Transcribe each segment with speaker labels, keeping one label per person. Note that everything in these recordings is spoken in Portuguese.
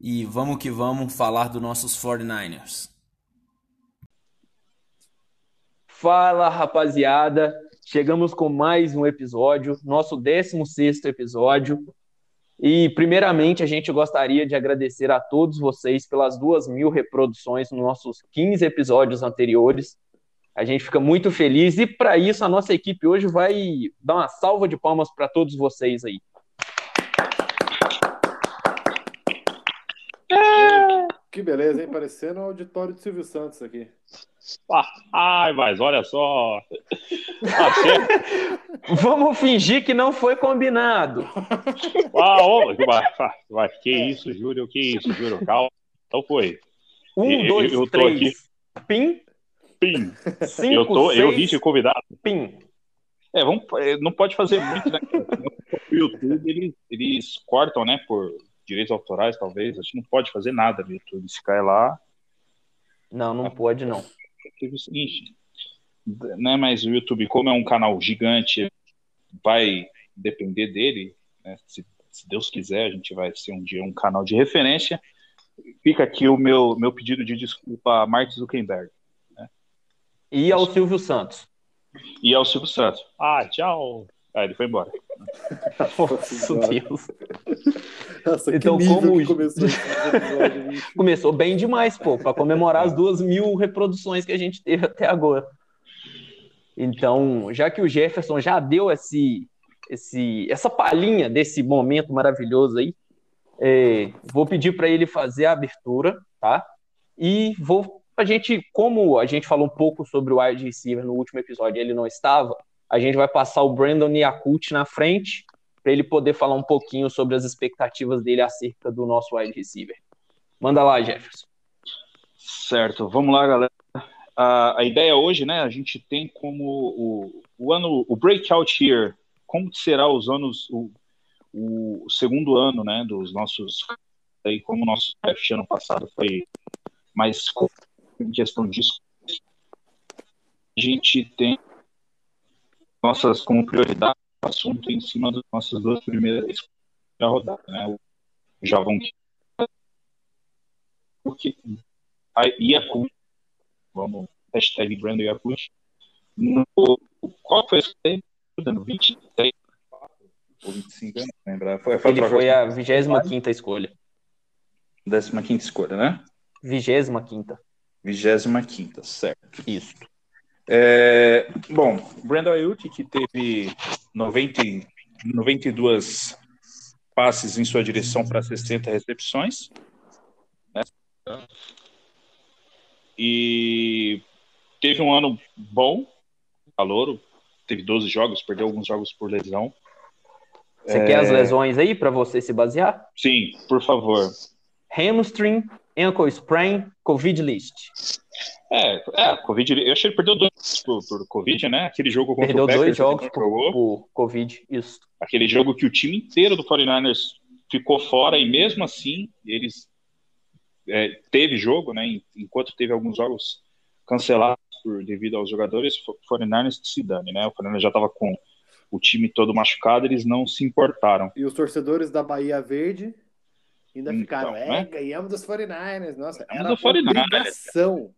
Speaker 1: e vamos que vamos falar dos nossos 49ers.
Speaker 2: Fala rapaziada, chegamos com mais um episódio, nosso 16 episódio. E primeiramente a gente gostaria de agradecer a todos vocês pelas duas mil reproduções nos nossos 15 episódios anteriores. A gente fica muito feliz e para isso a nossa equipe hoje vai dar uma salva de palmas para todos vocês aí.
Speaker 3: Que beleza, hein? Parecendo o auditório de Silvio Santos aqui.
Speaker 4: Ah, ai, mas olha só.
Speaker 2: Vamos fingir que não foi combinado.
Speaker 4: Ah, vai, vai, que isso, Júlio? Que isso, Júlio? Calma. Então foi.
Speaker 2: Um, dois, eu, eu três. Aqui. Pim.
Speaker 4: Pim. Cinco, eu, tô, seis, eu vim de convidado.
Speaker 2: Pim.
Speaker 4: É, vamos, não pode fazer muito, né? O YouTube, eles, eles cortam, né, por direitos autorais, talvez, a gente não pode fazer nada no YouTube. Se cai lá.
Speaker 2: Não, não pode, não.
Speaker 4: É o seguinte, né, mas o YouTube, como é um canal gigante, vai depender dele, né, se, se, Deus quiser, a gente vai ser um dia um canal de referência. Fica aqui o meu, meu pedido de desculpa a Mark Zuckerberg. Né?
Speaker 2: E ao Silvio Santos.
Speaker 4: E ao Silvio Santos. Ah, tchau. Ah, ele foi embora.
Speaker 2: Nossa, Deus.
Speaker 3: Nossa, então, como começou,
Speaker 2: começou bem demais, pô, para comemorar as duas mil reproduções que a gente teve até agora. Então, já que o Jefferson já deu esse, esse, essa palhinha desse momento maravilhoso aí, é, vou pedir para ele fazer a abertura, tá? E vou a gente, como a gente falou um pouco sobre o wide receiver no último episódio, ele não estava, a gente vai passar o Brandon Yakult na frente para ele poder falar um pouquinho sobre as expectativas dele acerca do nosso wide receiver. Manda lá, Jefferson.
Speaker 4: Certo, vamos lá, galera. A, a ideia hoje, né, a gente tem como o, o ano, o breakout year, como será os anos, o, o segundo ano, né, dos nossos, aí como o nosso draft ano passado foi mais em questão disso, a gente tem nossas como prioridade assunto em cima das nossas duas primeiras da rodada, né? O Javon porque a Yakut, vamos, hashtag Brandon Yakut, no, qual foi esse tempo? 23 ou 25, não lembro.
Speaker 2: Foi, foi Ele foi a 25 escolha.
Speaker 4: 15 escolha, né?
Speaker 2: 25.
Speaker 4: 25, certo.
Speaker 2: Isso.
Speaker 4: É, bom, Brandon Ayuk, que teve 90, 92 passes em sua direção para 60 recepções. Né? E teve um ano bom, calor, teve 12 jogos, perdeu alguns jogos por lesão.
Speaker 2: Você é... quer as lesões aí para você se basear?
Speaker 4: Sim, por favor.
Speaker 2: Hamstring, ankle sprain, Covid list.
Speaker 4: É, é, Covid, eu achei que ele perdeu dois por, por Covid, né? Aquele jogo contra
Speaker 2: perdeu
Speaker 4: o Packers.
Speaker 2: dois jogos por, por, Covid, isso.
Speaker 4: Aquele jogo que o time inteiro do 49ers ficou fora e mesmo assim eles é, teve jogo, né? Enquanto teve alguns jogos cancelados por, devido aos jogadores, o 49ers se dane, né? O 49ers já estava com o time todo machucado, eles não se importaram.
Speaker 3: E os torcedores da Bahia Verde ainda
Speaker 4: Então,
Speaker 3: ficaram, é,
Speaker 4: né?
Speaker 3: ganhamos dos 49ers. Nossa,
Speaker 4: Ganhamos
Speaker 3: era
Speaker 4: do 49ers.
Speaker 3: obrigação.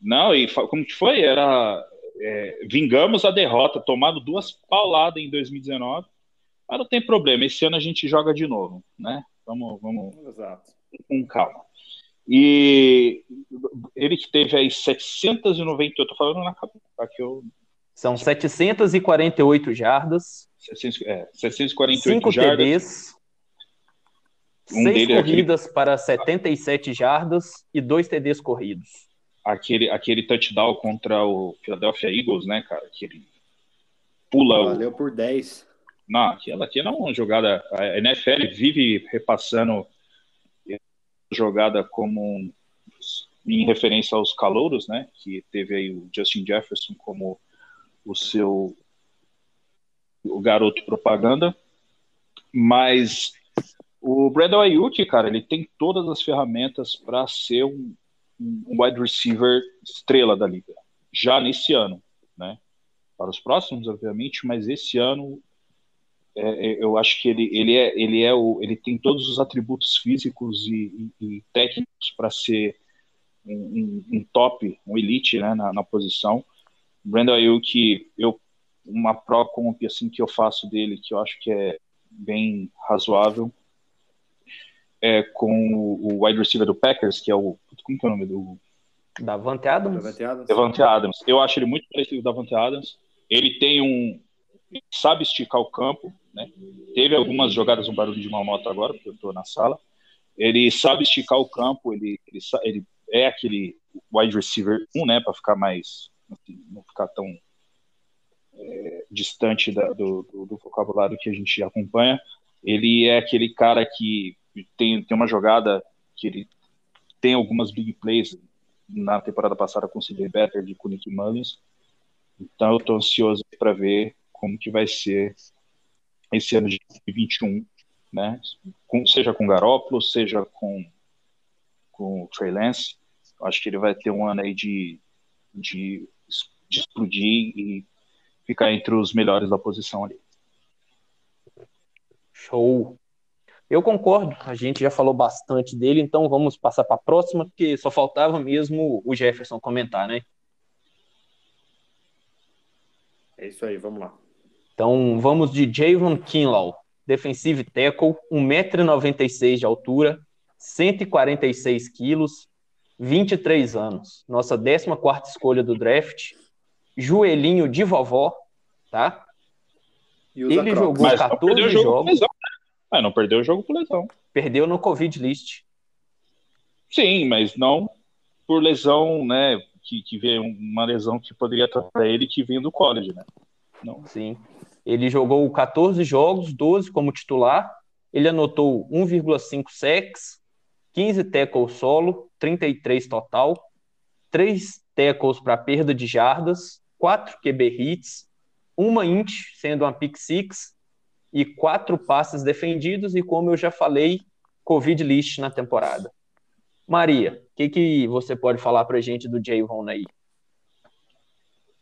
Speaker 4: Não, e como que foi? Era é, vingamos a derrota, tomado duas pauladas em 2019, mas não tem problema. Esse ano a gente joga de novo, né? Vamos, vamos
Speaker 3: Exato.
Speaker 4: com calma. E ele que teve aí 798, eu tô falando na cabeça, tá? Que eu,
Speaker 2: São 748 jardas,
Speaker 4: 700, é, 748
Speaker 2: 5
Speaker 4: jardas,
Speaker 2: TDs,
Speaker 4: Um
Speaker 2: 6
Speaker 4: dele é aquele-
Speaker 2: corridas para 77 jardas e 2 TDs corridos.
Speaker 4: Aquele, aquele touchdown contra o Philadelphia Eagles, né, cara? Que ele pula o,
Speaker 3: Valeu por 10.
Speaker 4: Não, aquela aqui era uma jogada. A NFL vive repassando jogada como um em referência aos calouros, né? Que teve aí o Justin Jefferson como o seu o garoto propaganda, mas o Brandon Ayuk, cara, ele tem todas as ferramentas para ser um, um wide receiver estrela da liga, já nesse ano, né? Para os próximos, obviamente, mas esse ano é, é, eu acho que ele, ele, é, ele, é o, ele tem todos os atributos físicos e, e, e técnicos para ser um, um, um, top, um elite né, na, na posição. Brandon Ayuk, eu, uma pro comp assim, que eu faço dele, que eu acho que é bem razoável, é com o wide receiver do Packers, que é o. Como que é o nome do.
Speaker 2: Davante Adams?
Speaker 3: Davante Adams.
Speaker 4: Davante Adams. Eu acho ele muito parecido com o Davante Adams. Ele tem um. Sabe esticar o campo, né? Teve algumas jogadas, um barulho de uma moto agora, porque eu estou na sala. Ele sabe esticar o campo, ele, ele, ele é aquele wide receiver 1, né? Para ficar mais. Não ficar tão é, distante da, do, do, do vocabulário que a gente acompanha. Ele é aquele cara que tem, tem uma jogada que ele tem algumas big plays na temporada passada com o CJ Better de com Nick Mullins. Então eu estou ansioso para ver como que vai ser esse ano de 2021, né? Com, seja com Garoppolo, seja com com o Trey Lance. Eu acho que ele vai ter um ano aí de, de, de explodir e ficar entre os melhores da posição ali.
Speaker 2: Show. Eu concordo, a gente já falou bastante dele, então vamos passar para a próxima, porque só faltava mesmo o Jefferson comentar, né?
Speaker 3: É isso aí, vamos lá.
Speaker 2: Então vamos de Javon Kinlaw, defensive tackle, 1,96m de altura, 146 quilos, 23 anos. Nossa 14 escolha do draft. Joelhinho de vovó, tá? Ele jogou Mas 14 jogos.
Speaker 4: Mas não perdeu o jogo por lesão.
Speaker 2: Perdeu no Covid list.
Speaker 4: Sim, mas não por lesão, né? Que, que veio uma lesão que poderia tratar ele que vinha do college, né?
Speaker 2: Não. Sim. Ele jogou 14 jogos, 12 como titular. Ele anotou 1,5 sacks, 15 tackles solo, 33 total, 3 tackles para perda de jardas, 4 QB hits, uma int, sendo uma pick six, e quatro passes defendidos, e como eu já falei, Covid list na temporada. Maria, o que, que você pode falar para gente do Javon aí?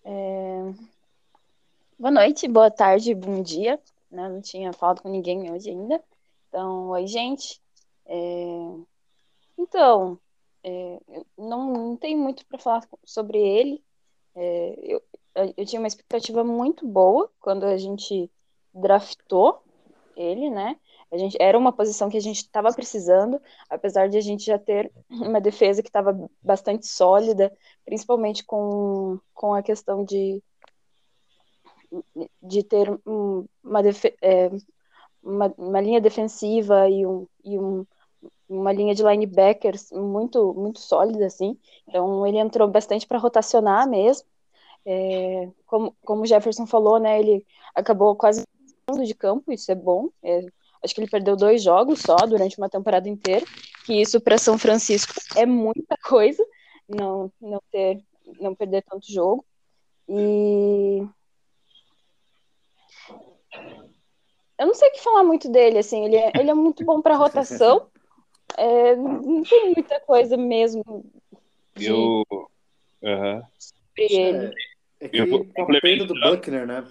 Speaker 5: É... Boa noite, boa tarde, bom dia. Né? Não tinha falado com ninguém hoje ainda. Então, oi, gente. É... Então, é... não, não tem muito para falar sobre ele. É, eu, eu tinha uma expectativa muito boa quando a gente draftou ele, né? A gente, era uma posição que a gente estava precisando, apesar de a gente já ter uma defesa que estava bastante sólida, principalmente com, com a questão de, de ter uma, é, uma, uma, linha defensiva e, um, e um, uma linha de linebackers muito, muito sólida, assim. Então, ele entrou bastante para rotacionar mesmo. É, como, como o Jefferson falou, né, ele acabou quase de campo, isso é bom. É, acho que ele perdeu dois jogos só durante uma temporada inteira, que isso para São Francisco é muita coisa, não, não ter, não perder tanto jogo. E eu não sei o que falar muito dele, assim, ele é, ele é muito bom para rotação. É, não tem muita coisa mesmo.
Speaker 4: De... Eu. Uhum.
Speaker 3: Sobre ele. É, é que eu complemento do Buckner, né?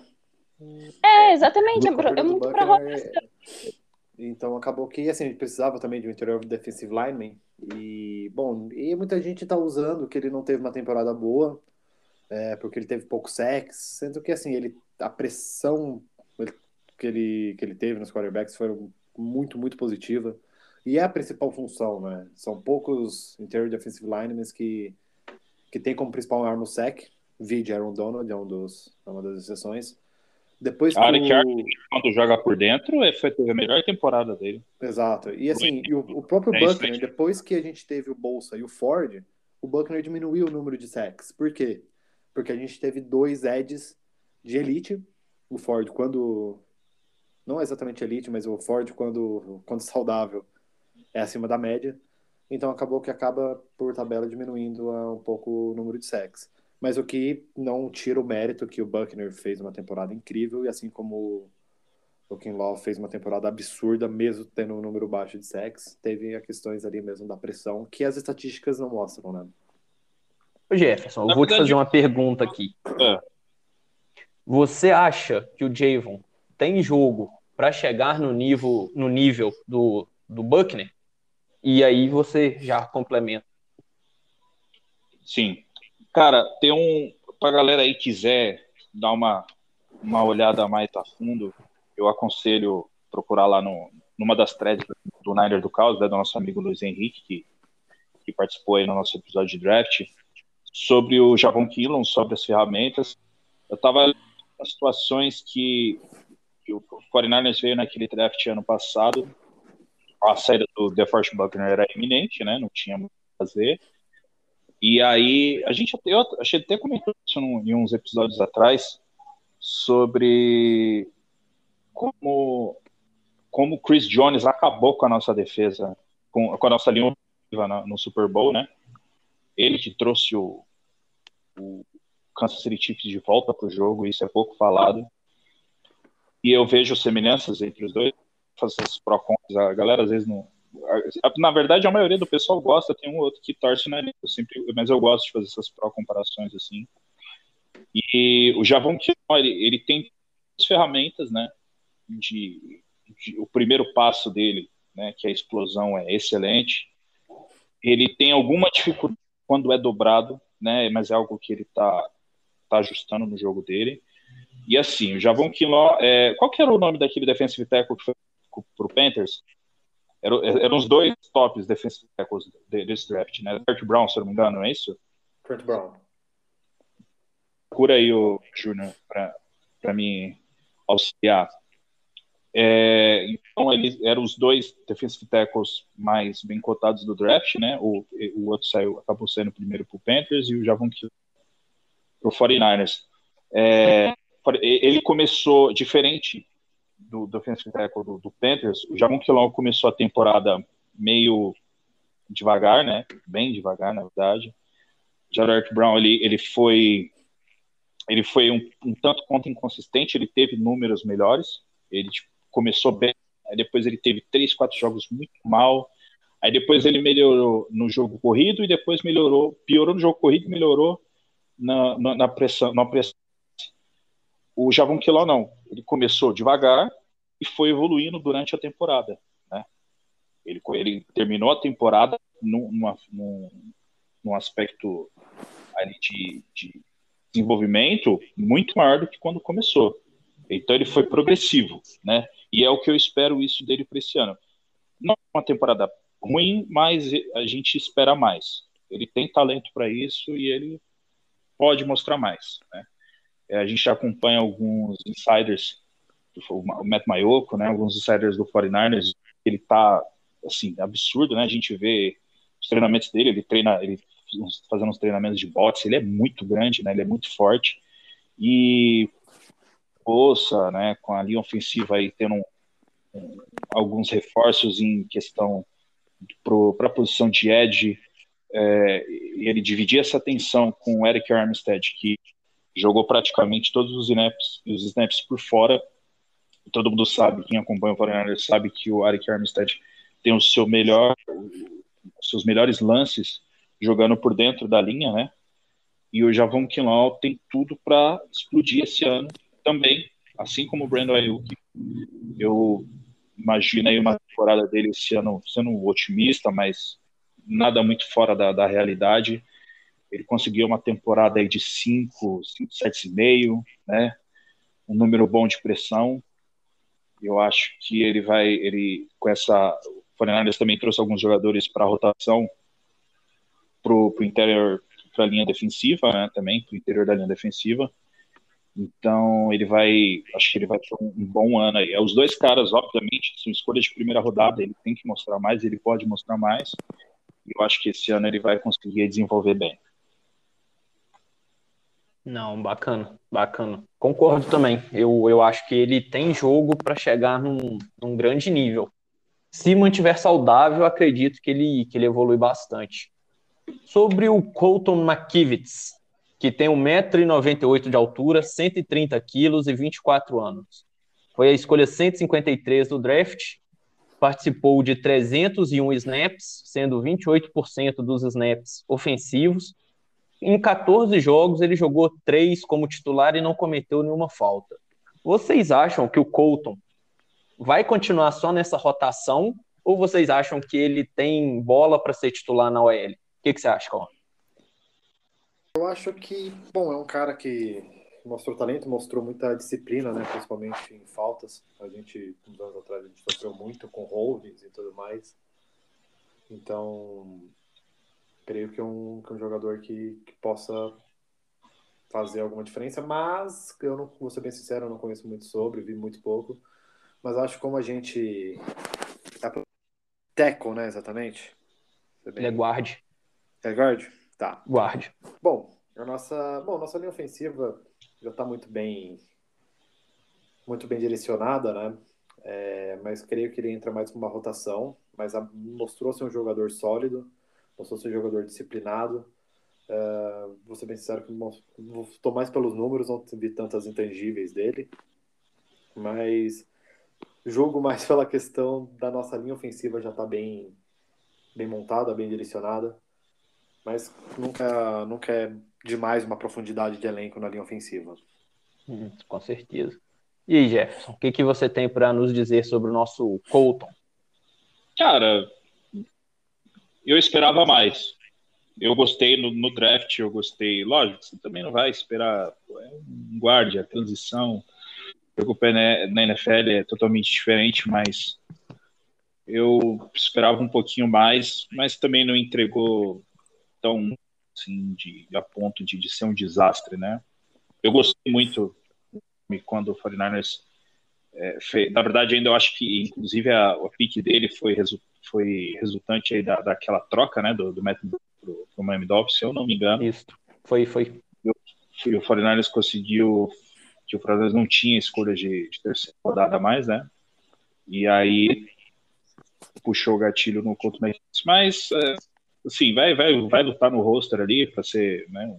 Speaker 5: É, exatamente. É, é muito para rotação. É...
Speaker 3: Então acabou que assim, a gente precisava também de um interior defensive lineman. E, bom, e muita gente está usando que ele não teve uma temporada boa, é, porque ele teve pouco sex, sendo que assim, ele, a pressão que ele, que ele teve nos quarterbacks foi muito, muito positiva. E é a principal função, né? São poucos interior defensive linemen que, que tem como principal arma o sec. Vide Aaron Donald é um dos, é uma das exceções. Depois
Speaker 4: a Eric o... quando joga por dentro, é, foi a melhor temporada dele.
Speaker 3: Exato. E assim, e o, o, próprio é Buckner, depois que a gente teve o Bolsa e o Ford, o Buckner diminuiu o número de sacks. Por quê? Porque a gente teve dois Eds de elite. O Ford, quando. Não exatamente elite, mas o Ford, quando, quando saudável, é acima da média. então acabou que acaba por tabela diminuindo um pouco o número de sacks. Mas o que não tira o mérito que o Buckner fez uma temporada incrível e assim como o Kinlaw fez uma temporada absurda, mesmo tendo um número baixo de sacks, teve as questões ali mesmo da pressão que as estatísticas não mostram, né?
Speaker 2: Ô Jefferson, eu Na vou verdade... te fazer uma pergunta aqui. É. Você acha que o Javon tem jogo para chegar no nível, no nível do, do Buckner? E aí você já complementa.
Speaker 4: Sim. Cara, tem um. Pra galera aí quiser dar uma, uma olhada mais a fundo, eu aconselho procurar lá no, numa das threads do Niner do Caos, né, do nosso amigo Luiz Henrique, que, que participou aí no nosso episódio de draft, sobre o Javon Killon, sobre as ferramentas. Eu estava nas situações que, que o 49ers veio naquele draft ano passado, a saída do DeForest Buckner era iminente, né, não tinha muito a fazer, e aí, a gente eu achei até comentou isso em uns episódios atrás, sobre como como Chris Jones acabou com a nossa defesa, com, com a nossa linha no, no Super Bowl, né? Ele que trouxe o, o Kansas City Chiefs de volta para o jogo, isso é pouco falado. E eu vejo semelhanças entre os dois, essas pró a galera às vezes não. Na verdade, a maioria do pessoal gosta, tem um outro que torce na eu sempre, mas eu gosto de fazer essas pró comparações assim. E o Javon ele, ele tem as ferramentas, né? de, de, o primeiro passo dele, né, que a explosão é excelente. Ele tem alguma dificuldade quando é dobrado, né, mas é algo que ele está tá ajustando no jogo dele. E assim, o Javon Kinlaw, é, qual que era o nome daquele defensive tackle que foi pro Panthers? Eram, eram os dois tops defensive tackles desse draft, né? Kurt Brown, se eu não me engano, não é isso?
Speaker 3: Kurt Brown.
Speaker 4: Procura aí o Júnior para mim auxiliar. É, então, eles eram os dois defensive tackles mais bem cotados do draft, né? O, o outro saiu, acabou saindo primeiro para o Panthers e o Javon Kill para o 49ers. É, ele começou diferente do, defensive tackle do, do Panthers. O Javon Killon começou a temporada meio devagar, né? Bem devagar, na verdade. Jared Brown, ele, ele foi ele foi um, um tanto quanto inconsistente, ele teve números melhores, ele tipo, começou bem, aí depois ele teve três, quatro jogos muito mal, aí depois ele melhorou no jogo corrido e depois melhorou, piorou no jogo corrido e melhorou na, na, na, pressão, na pressão. O Javon Quiló não, ele começou devagar e foi evoluindo durante a temporada, né? Ele, ele terminou a temporada num, numa, num, num aspecto de, de desenvolvimento muito maior do que quando começou. Então ele foi progressivo, né? E é o que eu espero isso dele para esse ano. Não é uma temporada ruim, mas a gente espera mais. Ele tem talento para isso e ele pode mostrar mais. Né? É, a gente acompanha alguns insiders, o Matt Mayoko, né? Alguns insiders do 49ers. Ele tá assim absurdo, né? A gente vê os treinamentos dele. Ele treina, ele fazendo uns treinamentos de boxe. Ele é muito grande, né? Ele é muito forte e Bolsa, né, com a linha ofensiva aí tendo um, um, alguns reforços em questão para a posição de edge, é, ele dividir essa atenção com o Eric Armstead, que jogou praticamente todos os snaps, os snaps por fora. Todo mundo sabe, quem acompanha o Foreigner sabe que o Eric Armstead tem o seu melhor, os seus melhores lances jogando por dentro da linha, né? E o Javon Kinlaw tem tudo para explodir esse ano também, assim como o Brandon Ayuk, eu imagino aí uma temporada dele esse ano sendo otimista, mas nada muito fora da, da realidade. Ele conseguiu uma temporada aí de 5, 7,5, né? Um número bom de pressão. Eu acho que ele vai, ele com essa, o Fernandes também trouxe alguns jogadores para rotação pro, pro interior, para a linha defensiva, né? Também pro interior da linha defensiva. Então ele vai, acho que ele vai ter um, bom ano aí. É, os dois caras, obviamente, são escolhas de primeira rodada, ele tem que mostrar mais, ele pode mostrar mais. E eu acho que esse ano ele vai conseguir desenvolver bem.
Speaker 2: Não, bacana, bacana. Concordo também. Eu, eu acho que ele tem jogo para chegar num, num grande nível. se mantiver saudável, acredito que ele, que ele evolui bastante. Sobre o Colton McKivitz, que tem 1,98m de altura, 130 quilos e 24 anos. Foi a escolha 153 do draft, participou de 301 snaps, sendo 28% dos snaps ofensivos. Em 14 jogos, ele jogou 3 como titular e não cometeu nenhuma falta. Vocês acham que o Colton vai continuar só nessa rotação ou vocês acham que ele tem bola para ser titular na OL? O que, que você acha, Colin?
Speaker 3: Eu acho que, bom, é um cara que mostrou talento, mostrou muita disciplina, né? Principalmente em faltas. A gente, uns anos atrás, a gente sofreu muito com holdings e tudo mais. Então, creio que é um, que é um jogador que, que possa fazer alguma diferença, mas eu não vou ser bem sincero, eu não conheço muito sobre, vi muito pouco. Mas acho como a gente. É Teco, né, exatamente?
Speaker 2: Bem... Ele é guarde.
Speaker 3: É guarde? Tá.
Speaker 2: Guarde.
Speaker 3: Bom, a nossa, bom, nossa linha ofensiva já está muito bem muito bem direcionada, né? É, mas creio que ele entra mais com uma rotação, mas mostrou ser um jogador sólido, mostrou ser um jogador disciplinado. Uh, vou ser bem sincero que estou mais pelos números, não vi tantas intangíveis dele, mas jogo mais pela questão da nossa linha ofensiva já está bem, bem montada, bem direcionada, mas nunca, nunca é demais uma profundidade de elenco na linha ofensiva.
Speaker 2: Hum, com certeza. E aí, Jefferson, o que, que você tem para nos dizer sobre o nosso Colton?
Speaker 4: Cara, eu esperava mais. Eu gostei no, no draft, eu gostei. Lógico, você também não vai esperar é um guarda, transição. O pé na NFL é totalmente diferente, mas eu esperava um pouquinho mais, mas também não entregou tão assim, de, a ponto de, de ser um desastre, né? Eu gostei muito quando o 49ers é, fez, na verdade ainda eu acho que inclusive a, a pique dele foi, resu, foi resultante aí da, daquela troca, né, do, do método pro, pro Miami Dolphins, se eu não me engano.
Speaker 2: Isso, foi, foi.
Speaker 4: E o 49ers conseguiu que o 49ers não tinha escolha de, de terceira rodada mais, né? E aí puxou o gatilho no Couto Mas, é, assim, vai, vai, vai lutar no roster ali para ser, né,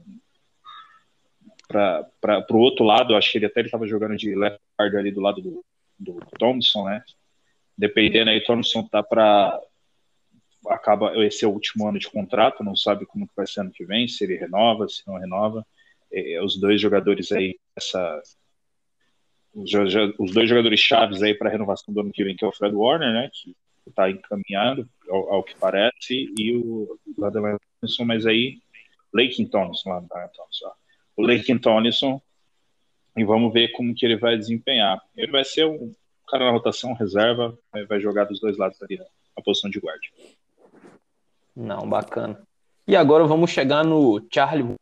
Speaker 4: para o outro lado, acho que ele até estava jogando de left guard ali do lado do, do Thompson, né? Dependendo aí, Thompson tá para acaba esse é o último ano de contrato, não sabe como vai ser ano que vem, se ele renova, se não renova. É, os dois jogadores aí essa os, os dois jogadores chaves aí para a renovação do ano que vem, que é o Fred Warner, né, que está encaminhado ao, ao, que parece, e o Ladamar Thompson, mas aí Lakin Thompson, lá, Thompson, o Lakin Thompson, e vamos ver como que ele vai desempenhar. Ele vai ser um cara na rotação, reserva, vai jogar dos dois lados ali, né, a posição de guarda.
Speaker 2: Não, bacana. E agora vamos chegar no Charlie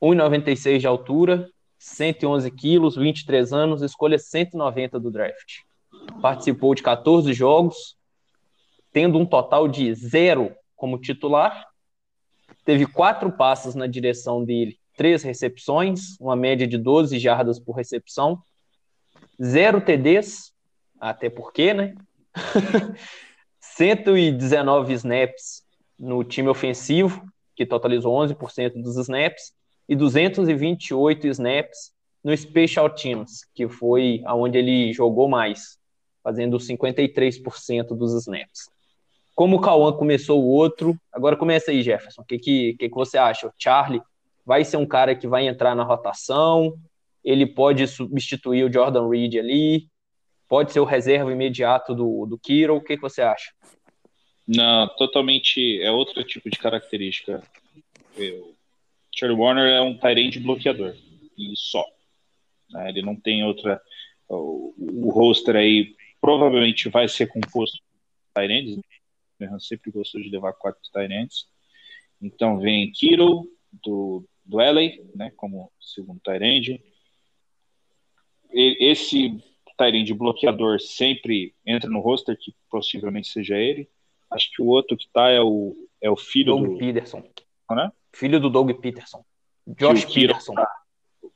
Speaker 2: 1,96 de altura, 111 quilos, 23 anos, escolha 190 do draft. Participou de 14 jogos, tendo um total de zero como titular. Teve quatro passes na direção dele, três recepções, uma média de 12 jardas por recepção, zero TDs, até porque, né? 119 snaps no time ofensivo, que totalizou 11% dos snaps, e 228 snaps no Special Teams, que foi aonde ele jogou mais, fazendo 53% dos snaps. Como o Cauã começou o outro, agora começa aí, Jefferson. O que, que, que, que você acha? O Charlie vai ser um cara que vai entrar na rotação? Ele pode substituir o Jordan Reed ali? Pode ser o reserva imediato do, do Kiro? O que, que você acha?
Speaker 4: Não, totalmente é outro tipo de característica. Eu, Charlie Warner é um Tyrande bloqueador e só. Né? Ele não tem outra. O, o roster aí provavelmente vai ser composto por Tyrands. Né? sempre gostou de levar quatro Tyrands. Então vem Kiro do, do LA, né, como segundo Tyrande. Esse Tyrande bloqueador sempre entra no roster, que possivelmente seja ele. Acho que o outro que tá é o, é o filho
Speaker 2: Doug
Speaker 4: do.
Speaker 2: Peterson.
Speaker 4: Né?
Speaker 2: Filho do Doug Peterson. Josh
Speaker 4: que
Speaker 2: Peterson.
Speaker 4: Tá,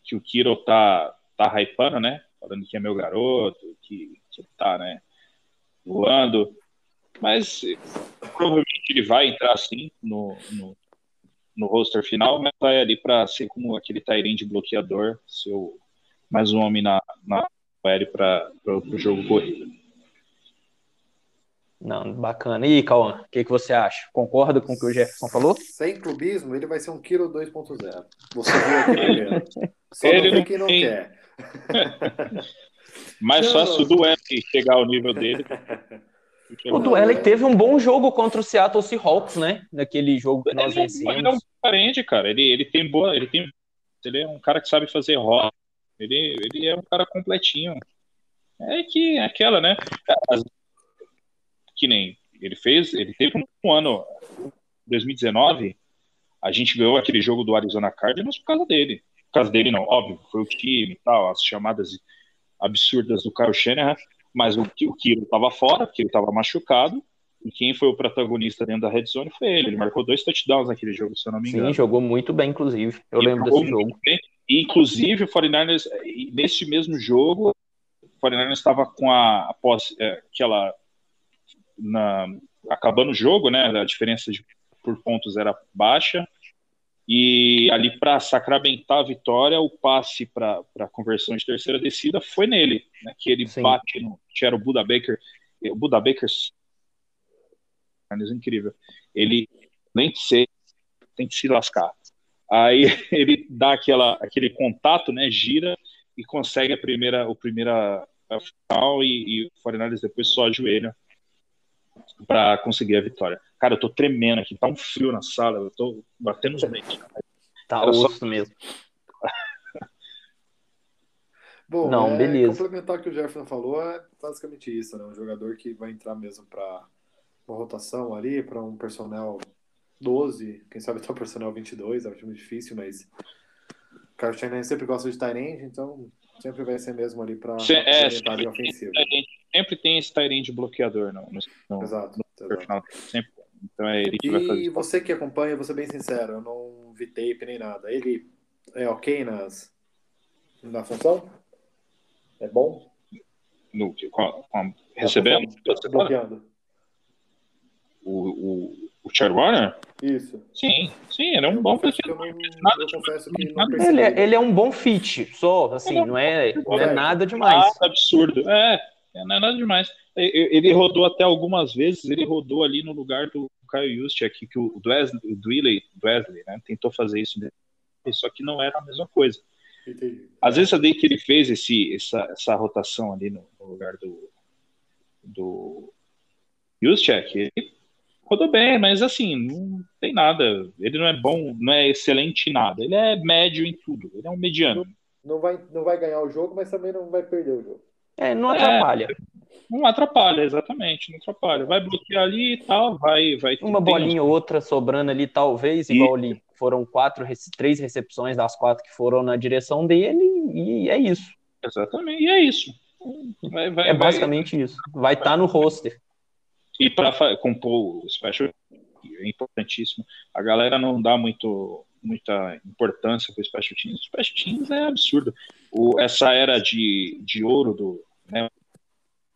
Speaker 4: que o Kiro tá, tá hypando, né? Falando que é meu garoto, que, que tá, né? voando. Mas provavelmente ele vai entrar sim no, no, no roster final, mas vai ali para ser como aquele Tyrande bloqueador, seu mais um homem na, na aéreo para o jogo corrido.
Speaker 2: Não, bacana. E Cauã, o que, que você acha? Concorda com o que o Jefferson falou?
Speaker 3: Sem clubismo, ele vai ser um Kiro 2.0. Você viu aqui primeiro. Só ele não, quem não tem. quer.
Speaker 4: Mais não. fácil do Duellen chegar ao nível dele.
Speaker 2: O Duellen teve um bom jogo contra o Seattle Seahawks, né? Naquele jogo que nós vencemos.
Speaker 4: Ele é um parente, cara. Ele, ele tem boa. Ele, tem, ele é um cara que sabe fazer rota. Ele, ele é um cara completinho. É que é aquela, né? As, que nem ele fez, ele teve um ano, 2019, a gente ganhou aquele jogo do Arizona Cardinals por causa dele. Por causa dele, não, óbvio, foi o time e tal, as chamadas absurdas do Kyle Shanahan, mas o, o Kiro estava fora, porque ele estava machucado, e quem foi o protagonista dentro da red zone foi ele. Ele marcou dois touchdowns naquele jogo, se eu não me engano.
Speaker 2: Sim, jogou muito bem, inclusive. Eu lembro desse jogo. Bem.
Speaker 4: Inclusive, o 49ers, nesse mesmo jogo, o 49ers estava com a, a é, aquela na, acabando o jogo, né? A diferença de, por pontos era baixa. E ali para sacramentar a vitória, o passe para a conversão de terceira descida foi nele, né, que ele Sim. bate no. Que era o Buda Baker. O Buda Baker é incrível. Ele nem ser, tem que se lascar. Aí ele dá aquela, aquele contato, né? Gira e consegue a primeira, o primeira final e, e o Foreigners depois só ajoelha para conseguir a vitória. Cara, eu tô tremendo aqui, tá um frio na sala, eu tô batendo os dentes.
Speaker 2: Tá Era osso só... mesmo.
Speaker 3: Bom, não, é, beleza. complementar o que o Jefferson falou é basicamente isso, né? Um jogador que vai entrar mesmo para uma rotação ali, para um personnel 12, quem sabe até o personnel 22, acho muito difícil, mas o Kyle Shanahan sempre gosta de end, então sempre vai ser mesmo ali para
Speaker 4: é, a ofensiva sempre tem esse Tyrande bloqueador no, no,
Speaker 3: exato,
Speaker 4: no
Speaker 3: exato.
Speaker 4: Sempre. Então é ele
Speaker 3: que e vai fazer. E você que acompanha, vou ser bem sincero, eu não vi tape nem nada. Ele é ok nas, na função? É bom?
Speaker 4: No, com, com, recebendo?
Speaker 3: Bloqueando.
Speaker 4: O, o, o Chad Warner?
Speaker 3: Isso.
Speaker 4: Sim, sim, ele é um eu bom bloqueador.
Speaker 3: Eu, eu confesso que não
Speaker 2: ele, é, ele é um bom fit, só, assim, não é, não é nada demais. Nada
Speaker 4: absurdo. É, é, não é nada demais. Ele rodou até algumas vezes, ele rodou ali no lugar do Kyle Juszczyk, que o Dwesley, Dwesley né, tentou fazer isso, só que não era a mesma coisa. Entendi. Às vezes ali que ele fez esse, essa, essa rotação ali no, no lugar do, do Juszczyk, ele rodou bem, mas assim, não tem nada. Ele não é bom, não é excelente em nada. Ele é médio em tudo. Ele é um mediano.
Speaker 3: Não, não vai, não vai ganhar o jogo, mas também não vai perder o jogo.
Speaker 2: É, não atrapalha. É,
Speaker 4: não atrapalha, exatamente, não atrapalha. Vai bloquear ali e tal, vai. vai
Speaker 2: Uma bolinha ou outra sobrando ali, talvez, e... igual ali. Foram quatro, três recepções das quatro que foram na direção dele, e é isso.
Speaker 4: Exatamente, e é isso.
Speaker 2: Vai, vai, é basicamente vai, isso. Vai estar tá no roster.
Speaker 4: E para compor o special é importantíssimo. A galera não dá muito muita importância para o Special Teams. O Special Teams é absurdo. O, essa era de, de ouro do, né,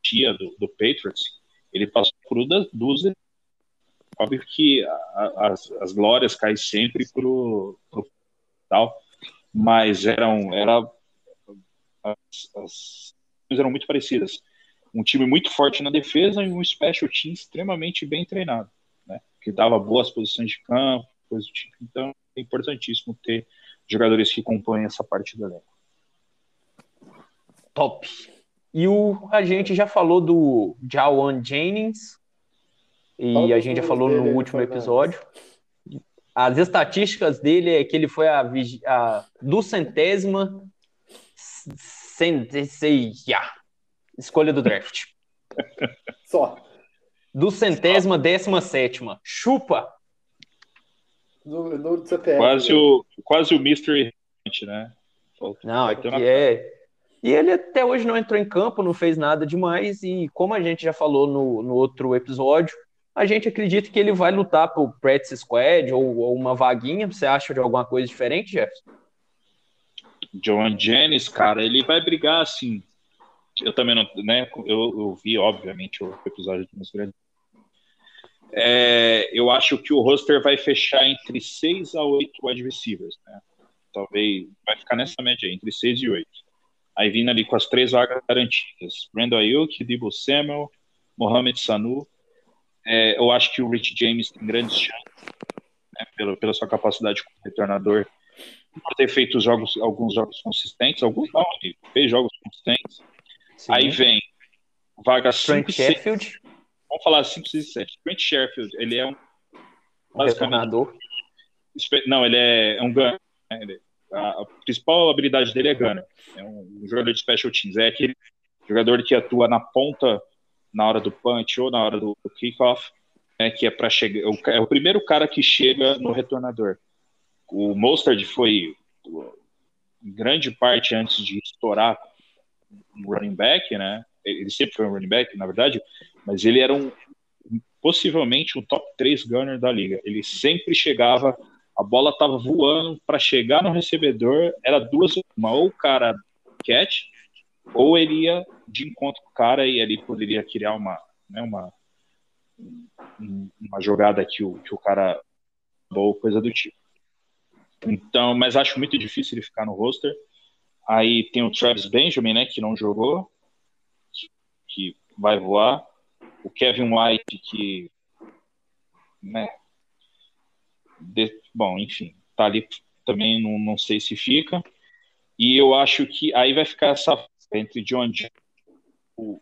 Speaker 4: tia do, do Patriots, ele passou por duas. Óbvio que a, as, as glórias caem sempre pro, pro tal, mas eram era as, as eram muito parecidas. Um time muito forte na defesa e um special team extremamente bem treinado, né? Que dava boas posições de campo, coisa do tipo. Então é importantíssimo ter jogadores que compõem essa parte do elenco.
Speaker 2: Top. E o, a gente já falou do Jawan Jennings, e a gente já falou no último episódio. As estatísticas dele é que ele foi a, a do centésima escolha do draft.
Speaker 3: Só.
Speaker 2: Do centésima décima sétima. Chupa!
Speaker 3: No, no CPF.
Speaker 4: Quase o, quase o Mystery, né?
Speaker 2: Não, é que é e ele até hoje não entrou em campo, não fez nada demais, e como a gente já falou no, no outro episódio, a gente acredita que ele vai lutar pro practice squad ou, ou, uma vaguinha. Você acha de alguma coisa diferente, Jefferson?
Speaker 4: John Jennings, cara, ele vai brigar assim. Eu também não, né? Eu, eu vi, obviamente, o episódio do Grande. É, eu acho que o roster vai fechar entre 6 a 8 wide receivers, né? Talvez vai ficar nessa média aí, entre 6 e 8. Aí vindo ali com as três vagas garantidas: Brandon Ayuk, Debo Samuel, Mohamed Sanu. É, eu acho que o Rich James tem grandes chances, né, pela, pela sua capacidade como retornador, por ter feito jogos, alguns jogos consistentes, alguns não, ele fez jogos consistentes. Sim. Aí vem vaga 5 e 6. Vamos falar 5, 6 e 7. Trent Sheffield, ele é um.
Speaker 2: Retornador?
Speaker 4: Não, ele é, é um gunner. Né? A, principal habilidade dele é gunner. É um, um jogador de special teams. É aquele jogador que atua na ponta na hora do punch ou na hora do, do kickoff, né, que é para chegar. É o primeiro cara que chega no retornador. O Mostard foi em grande parte antes de estourar um running back, né? Ele sempre foi um running back, na verdade, mas ele era um possivelmente um top 3 gunner da liga. Ele sempre chegava, a bola estava voando para chegar no recebedor, era duas, uma ou o cara catch, ou ele ia de encontro com o cara e ali poderia criar uma, né, uma, uma jogada que o, que o cara ou coisa do tipo. Então, mas acho muito difícil ele ficar no roster. Aí tem o Travis Benjamin, né, que não jogou, que, vai voar o Kevin White, que. Né, de, bom, enfim, tá ali também, não, não sei se fica. E eu acho que aí vai ficar essa entre John o,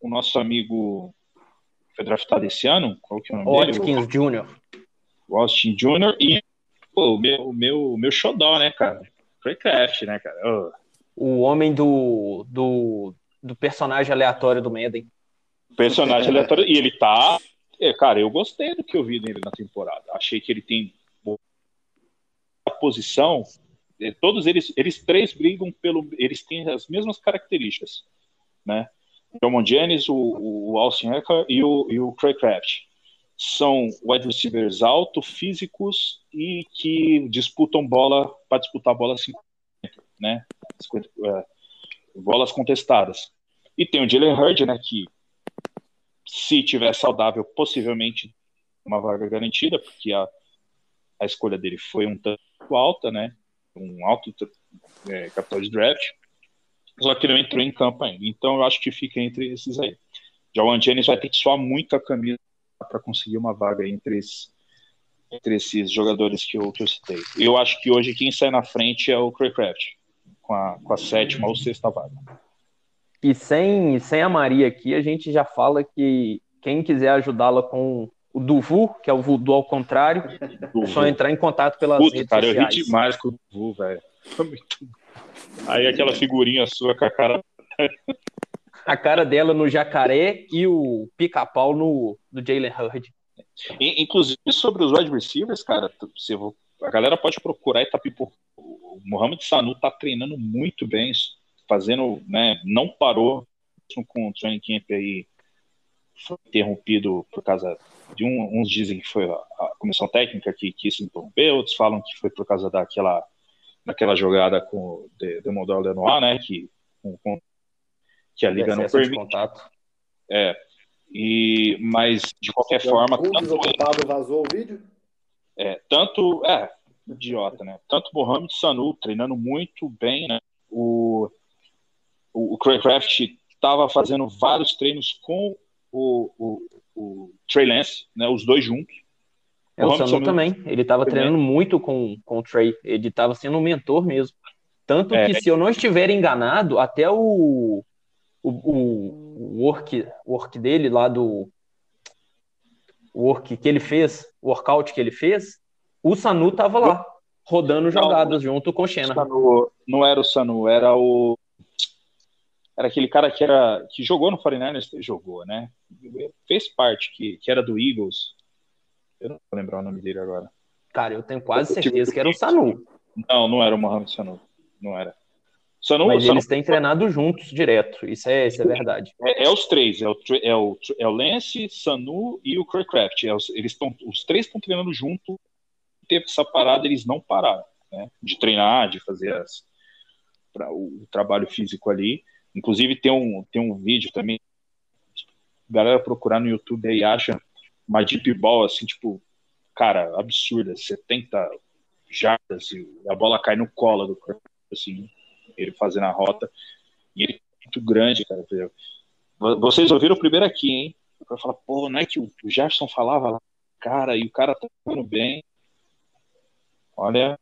Speaker 4: o nosso amigo foi draftado esse ano, qual que é o
Speaker 2: nome Watkins dele? Jr.
Speaker 4: O Austin Jr. e pô, o meu, meu, meu xodó, né, cara? Craft, né, cara? Oh.
Speaker 2: O homem do, do, do personagem aleatório do Madden.
Speaker 4: Personagem aleatório. E ele tá. É, cara, eu gostei do que eu vi nele na temporada. Achei que ele tem a posição. É, todos eles, eles três brigam pelo. Eles têm as mesmas características, né? John Jennings, o, o Austin e o, e o Craig Craft. São wide receivers alto, físicos e que disputam bola para disputar bola 50, né? 50, é, bolas contestadas. E tem o Jalen Hurd, né? Que se tiver saudável, possivelmente uma vaga garantida, porque a, a escolha dele foi um tanto alta, né? Um alto é, capital de draft. Só que não entrou em campo ainda. Então eu acho que fica entre esses aí. Já o Jennings vai ter que suar muito a camisa para conseguir uma vaga entre, esses, entre esses jogadores que eu, que eu citei. Eu acho que hoje quem sai na frente é o Craycraft, com a, com a sétima ou sexta vaga.
Speaker 2: E sem, sem a Maria aqui, a gente já fala que quem quiser ajudá-la com o Duvu, que é o Vudu ao contrário, é só entrar em contato pelas Puta, redes cara, sociais.
Speaker 4: eu ri demais com o Duvu, velho. Aí aquela figurinha sua com a cara...
Speaker 2: a cara dela no jacaré e o pica-pau no, no Jalen Hurd.
Speaker 4: Inclusive, sobre os wide receivers, cara, você, a galera pode procurar e tá O Mohamed Sanu tá treinando muito bem fazendo, né, não parou com o training camp aí foi interrompido por causa de um, uns dizem que foi a, a comissão técnica que quis interromper, outros falam que foi por causa daquela daquela jogada com o de, de Model Lenoir, né, que com, com, que a liga não permite. Contato. É. E mas de qualquer forma,
Speaker 3: tanto vazou o vídeo?
Speaker 4: É, tanto é idiota, né? Tanto Mohamed Sanu treinando muito bem, né? O o, o Craycraft estava fazendo vários treinos com o, o, o Trey Lance, né, os dois juntos.
Speaker 2: É, o, o Sanu também, ele estava treinando muito com, com o Trey, ele estava sendo um mentor mesmo. Tanto é, que, se eu não estiver enganado, até o, o, o, work, work dele lá do. O work que ele fez, o workout que ele fez, o Sanu estava lá, rodando jogadas junto com o Xena.
Speaker 4: não era o Sanu, era o era aquele cara que era que jogou no 49ers, jogou, né? Fez parte, que, que era do Eagles. Eu não vou lembrar o nome dele agora.
Speaker 2: Cara, eu tenho quase certeza que era o Sanu.
Speaker 4: Não, não era o Mohamed Sanu. Não era.
Speaker 2: Sanu, Mas Sanu... eles têm treinado juntos direto. Isso é, isso é verdade.
Speaker 4: É, é os três. É o, é, o, é o Lance, Sanu e o Kirkcraft. É os, eles estão, os três estão treinando junto. Teve essa parada, eles não pararam. Né? De treinar, de fazer as, pra, o, o trabalho físico ali Inclusive tem um, tem um vídeo também, galera procurar no YouTube aí acha uma deep ball assim, tipo, cara, absurda, 70 jardas e a bola cai no colo do assim, ele fazendo a rota. E ele é muito grande, cara. Vocês ouviram o primeiro aqui, hein? Pra falar, pô, não é que o Gerson falava lá, cara, e o cara tá indo bem. Olha,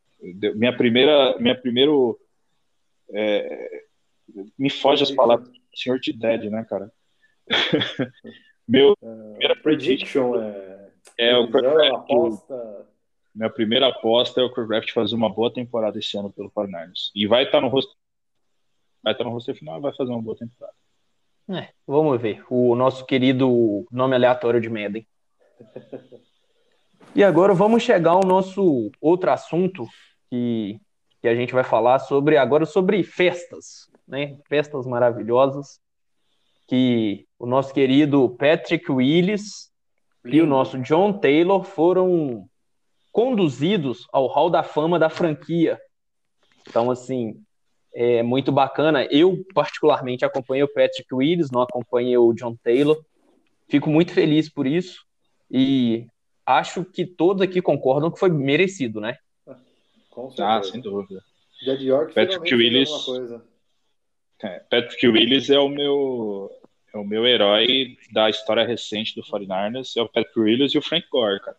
Speaker 4: minha primeira, minha primeiro é, me foge as palavras, senhor de Dead, né, cara? Meu
Speaker 3: uh, prediction é,
Speaker 4: é o
Speaker 3: Kirk aposta.
Speaker 4: Minha primeira aposta é o Kirk fazer uma boa temporada esse ano pelo 49 E vai estar tá no rosto vai estar no roster final e vai fazer uma boa temporada.
Speaker 2: É, vamos ver. O nosso querido nome aleatório de Madden. E agora vamos chegar ao nosso outro assunto que, que a gente vai falar sobre agora sobre festas, né? Festas maravilhosas que o nosso querido Patrick Willis Lindo. e o nosso John Taylor foram conduzidos ao Hall da Fama da franquia. Então, assim, é muito bacana. Eu, particularmente, acompanhei o Patrick Willis, não acompanhei o John Taylor. Fico muito feliz por isso e acho que todos aqui concordam que foi merecido, né?
Speaker 4: Com certeza. Ah, sem dúvida.
Speaker 3: Jed York
Speaker 4: Patrick Willis. É, Patrick Willis é o meu é o meu herói da história recente do 49ers, é o Patrick Willis e o Frank Gore, cara.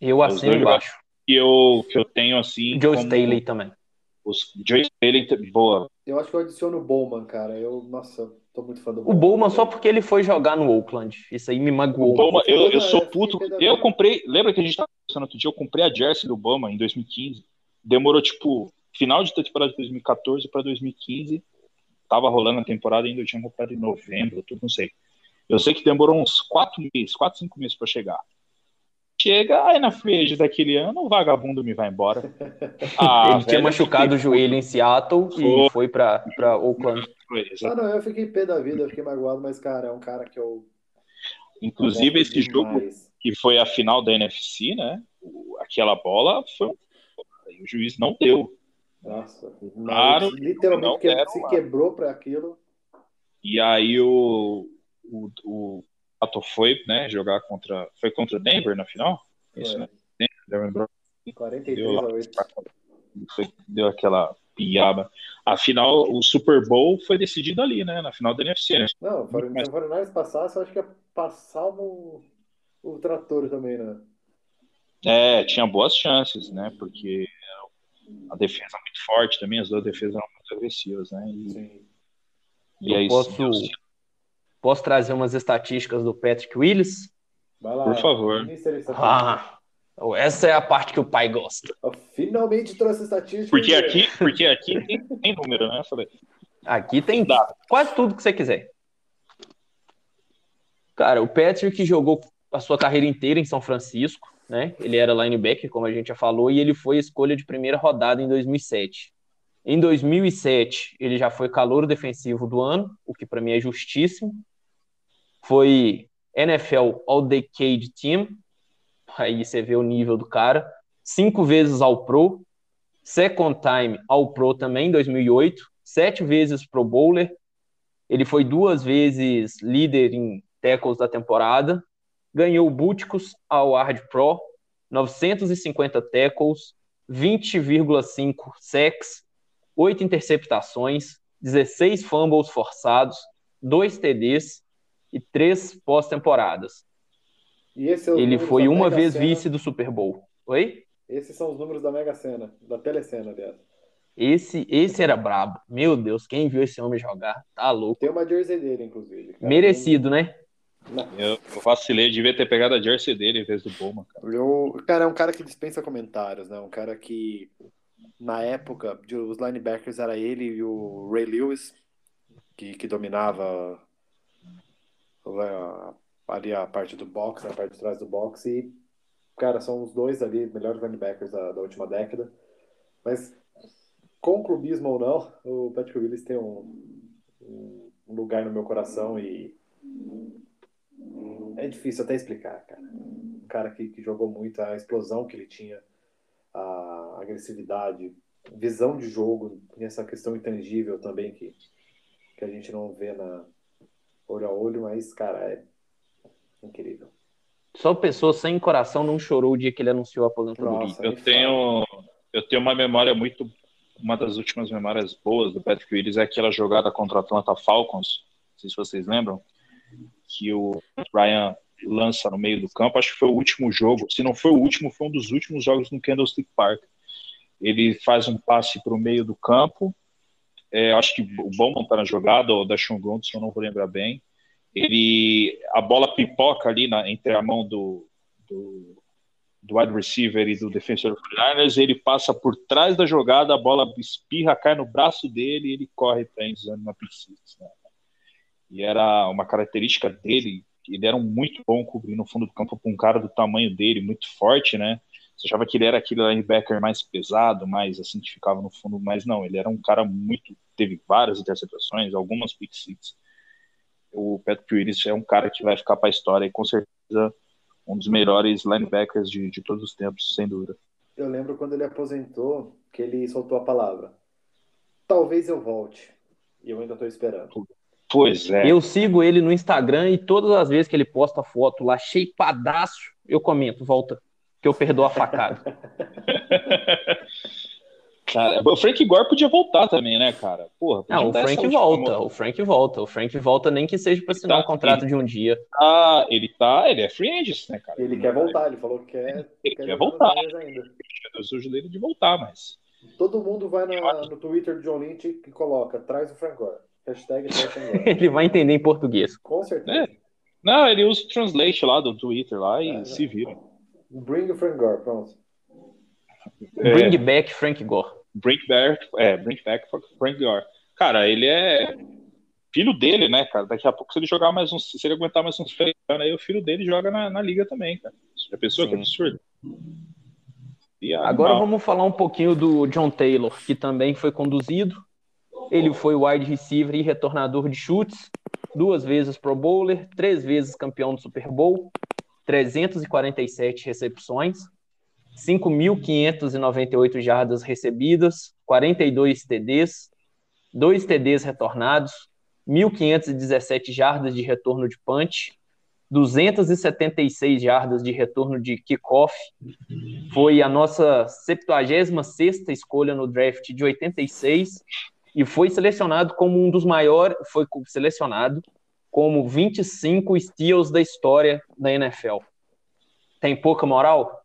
Speaker 2: Eu assino embaixo.
Speaker 4: Que eu, que eu tenho assim.
Speaker 2: Joe como... Staley também.
Speaker 4: Os Joe Staley, boa.
Speaker 3: Eu acho que eu adiciono o Bowman, cara. Eu, nossa, tô muito fã do Bowman.
Speaker 2: O Bowman só porque ele foi jogar no Oakland. Isso aí me magoou.
Speaker 4: Bowman, eu, eu sou puto. Eu comprei. Lembra que a gente tava conversando outro dia? Eu comprei a Jersey do Bowman em 2015. Demorou, tipo, final de temporada de 2014 para 2015. Tava rolando a temporada ainda, eu tinha comprado em novembro, tudo, não sei. Eu sei que demorou uns quatro meses, quatro, cinco meses para chegar. Chega, aí na frente daquele ano, o vagabundo me vai embora.
Speaker 2: Ah, ele tinha machucado o joelho em Seattle foi. e foi para Oakland.
Speaker 3: Foi, ah, não, eu fiquei pé da vida, eu fiquei magoado, mas, cara, é um cara que eu.
Speaker 4: Inclusive, esse jogo que foi a final da NFC, né? Aquela bola foi. O juiz não deu.
Speaker 3: Nossa, claro, literalmente que, se quebrou para aquilo.
Speaker 4: E aí o, o, o Pato foi, né, jogar contra. Foi contra o Denver na final? Isso, né?
Speaker 3: Denver, 43 deu, a 8.
Speaker 4: deu aquela piaba. Afinal, o Super Bowl foi decidido ali, né? Na final da NFC. Né?
Speaker 3: Não, se o 49 passasse, eu acho que passava o, o trator também, né?
Speaker 4: É, tinha boas chances, né? Porque a defesa é muito forte também, as duas defesas eram muito agressivas, né? E,
Speaker 2: Sim. e aí, posso, Posso trazer umas estatísticas do Patrick Willis?
Speaker 3: Vai lá.
Speaker 4: Por favor.
Speaker 2: Ah, essa é a parte que o pai gosta.
Speaker 3: Eu finalmente trouxe estatística.
Speaker 4: Porque aqui, porque aqui tem, tem número, né?
Speaker 2: Aqui tem Dá. quase tudo que você quiser. Cara, o Patrick jogou a sua carreira inteira em São Francisco, né? Ele era linebacker, como a gente já falou, e ele foi escolha de primeira rodada em 2007. Em 2007, ele já foi calor defensivo do ano, o que para mim é justíssimo foi NFL All Decade Team, aí você vê o nível do cara, cinco vezes All Pro, Second Time All Pro também, em 2008, sete vezes Pro Bowler, ele foi duas vezes líder em tackles da temporada, ganhou o Búticos Award Pro, 950 tackles, 20,5 sacks, 8 interceptações, 16 fumbles forçados, 2 TDs, e três pós-temporadas.
Speaker 3: É
Speaker 2: Ele foi uma vez vice do Super Bowl. Oi?
Speaker 3: Esses são os números da Mega Sena, da Telecena, aliás.
Speaker 2: Esse, esse era brabo. Meu Deus, quem viu esse homem jogar? Tá louco.
Speaker 3: Tem uma jersey dele, inclusive.
Speaker 2: Cara. Merecido, né?
Speaker 4: Eu, eu vacilei, devia ter pegado a jersey dele em vez do Bowman, cara.
Speaker 3: Eu, cara, é um cara que dispensa comentários, né? Um cara que, na época, os linebackers era ele e o Ray Lewis, que, que dominava ali a parte do box, a parte de trás do box, e, cara, são os dois ali, melhores linebackers da, da última década. Mas, com clubismo ou não, o Patrick Willis tem um, um lugar no meu coração e é difícil até explicar, cara. Um cara que, que jogou muito, a explosão que ele tinha, a agressividade, visão de jogo, e essa questão intangível também que, que a gente não vê na olho a olho, mas, cara, é incrível.
Speaker 2: Só pessoa sem coração não chorou o dia que ele anunciou a aposentadoria.
Speaker 3: Nossa,
Speaker 4: Eu tenho, eu tenho uma memória muito. Uma das últimas memórias boas do Patrick Willis é aquela jogada contra o Atlanta Falcons. Não sei se vocês lembram. Que o Ryan lança no meio do campo. Acho que foi o último jogo. Se não foi o último, foi um dos últimos jogos no Candlestick Park. Ele faz um passe para o meio do campo. É, acho que o Bowman tá na jogada, ou da Sean Grundson, eu não vou lembrar bem. Ele, a bola pipoca ali na, entre a mão do, do, do wide receiver e do defensor do Niners, ele passa por trás da jogada, a bola espirra, cai no braço dele e ele corre para endzone na six, né? E era uma característica dele, ele era muito bom cobrir no fundo do campo para um cara do tamanho dele, muito forte, né? Você achava que ele era aquele linebacker mais pesado, mais assim, que ficava no fundo, mas não, ele era um cara muito. Teve várias interceptações, algumas pick six. O Patrick Willis é um cara que vai ficar para a história e com certeza um dos melhores linebackers de, de todos os tempos, sem dúvida.
Speaker 3: Eu lembro quando ele aposentou que ele soltou a palavra. Talvez eu volte. E eu ainda tô esperando.
Speaker 4: Pois é.
Speaker 2: Eu sigo ele no Instagram e todas as vezes que ele posta foto lá, cheipadaço, eu comento, volta, que eu perdoo a facada.
Speaker 4: Cara, o Frank Gore podia voltar também, né, cara? Porra,
Speaker 2: Não, o Frank volta, o Frank volta, o Frank volta nem que seja para assinar
Speaker 4: Tá,
Speaker 2: um contrato
Speaker 4: ele-
Speaker 2: de um dia.
Speaker 4: Ah, ele tá, ele é free agent, né, cara?
Speaker 3: Ele quer voltar, ele falou que quer,
Speaker 4: Ele
Speaker 3: quer
Speaker 4: quer voltar.
Speaker 3: Ainda.
Speaker 4: Eu desejo dele de voltar, mas
Speaker 3: Todo mundo vai na- no Twitter do John Lynch e coloca, traz o Frank Gore. Hashtag traz o Frank Gore.
Speaker 2: Ele vai entender em português.
Speaker 3: Com certeza.
Speaker 4: não, ele usa o translate lá do Twitter lá e
Speaker 3: É,
Speaker 4: se vira.
Speaker 3: Bring o Frank Gore, pronto.
Speaker 4: É.
Speaker 2: Bring back Frank Gore.
Speaker 4: Bring back, é, bring back Frank Gore. Cara, ele é filho dele, né, cara? Daqui a pouco, se ele jogar mais uns, se ele aguentar mais uns três anos aí, o filho dele joga na, na liga também, cara. Já pensou que
Speaker 2: Sim.
Speaker 4: absurdo? E, ah,
Speaker 2: Agora
Speaker 4: não.
Speaker 2: vamos falar um pouquinho do John Taylor, que também foi conduzido. Ele foi wide receiver e retornador de chutes, duas vezes Pro Bowler, três vezes campeão do Super Bowl, 347 recepções, 5.598 jardas recebidas, 42 TDs, 2 TDs retornados, 1.517 jardas de retorno de punch, 276 jardas de retorno de kickoff. Foi a nossa 76ª escolha no draft de 86 e foi selecionado como um dos maiores, foi selecionado como 25 steals da história da NFL. Tem pouca moral?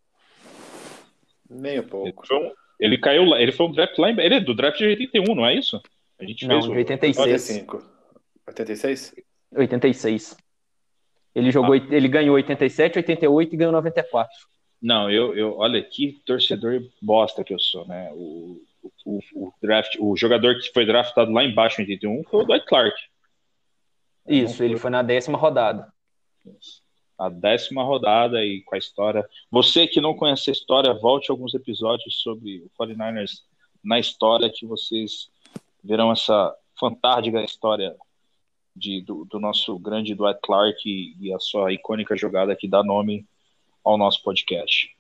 Speaker 3: Nem um
Speaker 4: Ele,
Speaker 3: pouco.
Speaker 4: foi um- ele caiu lá, ele foi um draft lá em, ele é do draft de 81, não é isso? A gente
Speaker 2: Não,
Speaker 4: fez
Speaker 2: de
Speaker 4: o-
Speaker 2: 86.
Speaker 3: 85. 86?
Speaker 2: 86. Ele jogou, ele ganhou 87, 88 e ganhou 94.
Speaker 4: Não, eu, eu, olha que torcedor bosta que eu sou, né? O, o, o draft, o jogador que foi draftado lá embaixo em 81 foi o Dwight Clark.
Speaker 2: Isso, ele foi na décima rodada.
Speaker 4: A décima rodada e com a história. Você que não conhece a história, volte a alguns episódios sobre o 49ers na história que vocês verão essa fantástica história de, do, do nosso grande Dwight Clark e, e a sua icônica jogada que dá nome ao nosso podcast.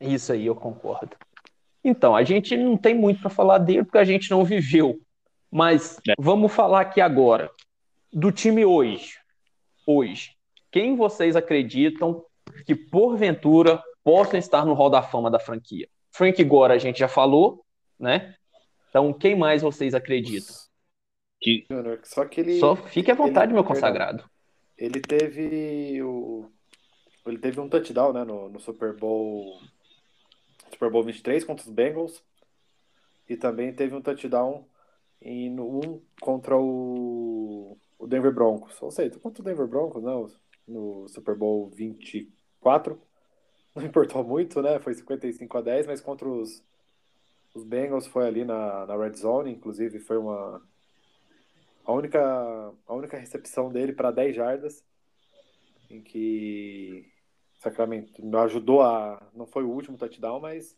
Speaker 2: Isso aí, eu concordo. Então, a gente não tem muito para falar dele porque a gente não viveu. Mas
Speaker 4: É.
Speaker 2: vamos falar aqui agora do time hoje. Hoje, quem vocês acreditam que porventura possam estar no Hall da Fama da franquia? Frank Gore a gente já falou, né? Então, quem mais vocês acreditam?
Speaker 4: Que
Speaker 3: Só que ele.
Speaker 2: Só fique à vontade,
Speaker 3: ele-
Speaker 2: meu consagrado.
Speaker 3: Ele teve o. Ele teve um touchdown, né, no, no Super Bowl. Super Bowl 23 contra os Bengals. E também teve um touchdown em um contra o, o Denver Broncos. Ou seja, contra o Denver Broncos, né? No Super Bowl 24. Não importou muito, né? Foi 55 a 10, mas contra os, os Bengals foi ali na, na Red Zone, inclusive foi uma. A única, a única recepção dele para 10 jardas, em que Sacramento não ajudou a. Não foi o último touchdown, mas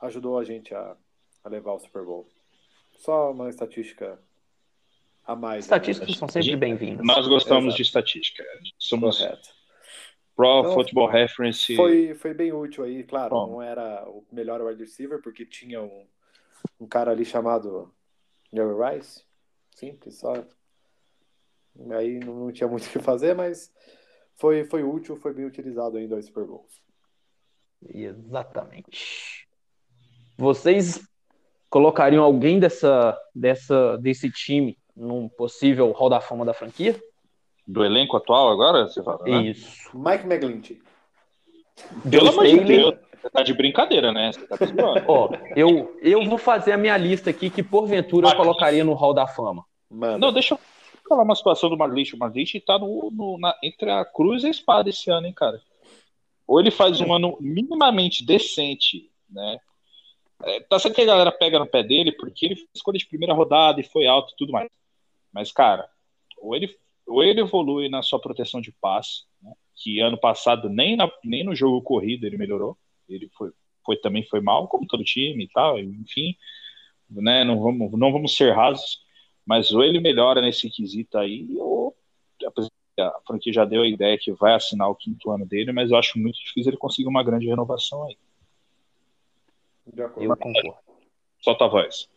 Speaker 3: ajudou a gente a, a levar o Super Bowl. Só uma estatística a mais. né?
Speaker 2: Estatísticas são sempre bem-vindas.
Speaker 4: nós gostamos
Speaker 3: Exato.
Speaker 4: de estatística. Somos
Speaker 3: Correto.
Speaker 4: Pro
Speaker 3: Então,
Speaker 4: Football Reference.
Speaker 3: Foi, foi bem útil aí, claro,
Speaker 4: Bom.
Speaker 3: não era o melhor wide receiver, porque tinha um, um cara ali chamado Jerry Rice. Simples, só Aí não, não tinha muito o que fazer, mas foi, foi útil, foi bem utilizado ainda o Super Bowl.
Speaker 2: Exatamente. Vocês colocariam alguém dessa, dessa, desse time num possível Hall da Fama da franquia?
Speaker 4: Do elenco atual agora, você fala, né?
Speaker 2: Isso.
Speaker 3: Mike McGlinchey.
Speaker 4: Pelo amor de. Deus, você tá de brincadeira, né? Você tá.
Speaker 2: Ó, eu, eu vou fazer a minha lista aqui que porventura eu colocaria no Hall da Fama.
Speaker 3: Mano,
Speaker 4: Não, deixa eu falar uma situação do Maglish. O Maglish tá no, no- na- entre a cruz e a espada esse ano, hein, cara? Ou ele faz um ano minimamente decente, né? É, tá certo que a galera pega no pé dele porque ele fez escolha de primeira rodada e foi alto e tudo mais. Mas, cara, ou ele, ou ele evolui na sua proteção de passe, né? que ano passado nem, na- nem no jogo corrido ele melhorou. Ele foi, foi também foi mal, como todo time e tal, enfim. Né? Não, vamos, não vamos ser rasos. Mas ou ele melhora nesse quesito aí, ou a franquia já deu a ideia que vai assinar o quinto ano dele, mas eu acho muito difícil ele conseguir uma grande renovação aí.
Speaker 3: de acordo.
Speaker 2: Eu concordo.
Speaker 4: Solta a voz.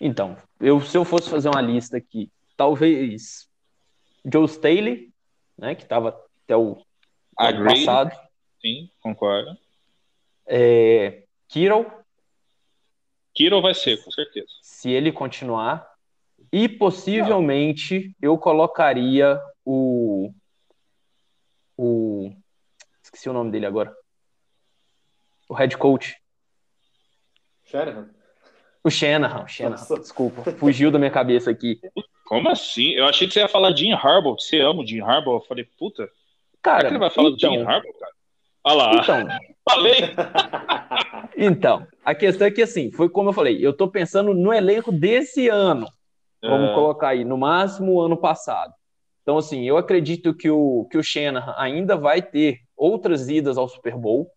Speaker 2: Então, eu, se eu fosse fazer uma lista aqui, talvez Joe Staley, né, que estava até o ano passado,
Speaker 4: sim, concordo.
Speaker 2: é, Kittle,
Speaker 4: Kiro vai ser, com certeza.
Speaker 2: se ele continuar, e possivelmente eu colocaria o, o esqueci o nome dele agora, o head coach,
Speaker 3: Shanahan.
Speaker 2: o Shanahan, Shanahan,
Speaker 3: Nossa.
Speaker 2: desculpa, fugiu da minha cabeça aqui.
Speaker 4: Como assim? Eu achei que você ia falar Jim Harbaugh. Você ama o Jim Harbaugh? Eu falei, puta, será
Speaker 2: Cara,
Speaker 4: que ele vai falar
Speaker 2: então,
Speaker 4: do Jim Harbaugh, cara? Olha lá,
Speaker 2: então,
Speaker 4: falei.
Speaker 2: Então, a questão é que assim, foi como eu falei, eu tô pensando no elenco desse ano. Vamos
Speaker 4: É,
Speaker 2: colocar aí, no máximo ano passado. Então, assim, eu acredito que o, que o Shanahan ainda vai ter outras idas ao Super Bowl.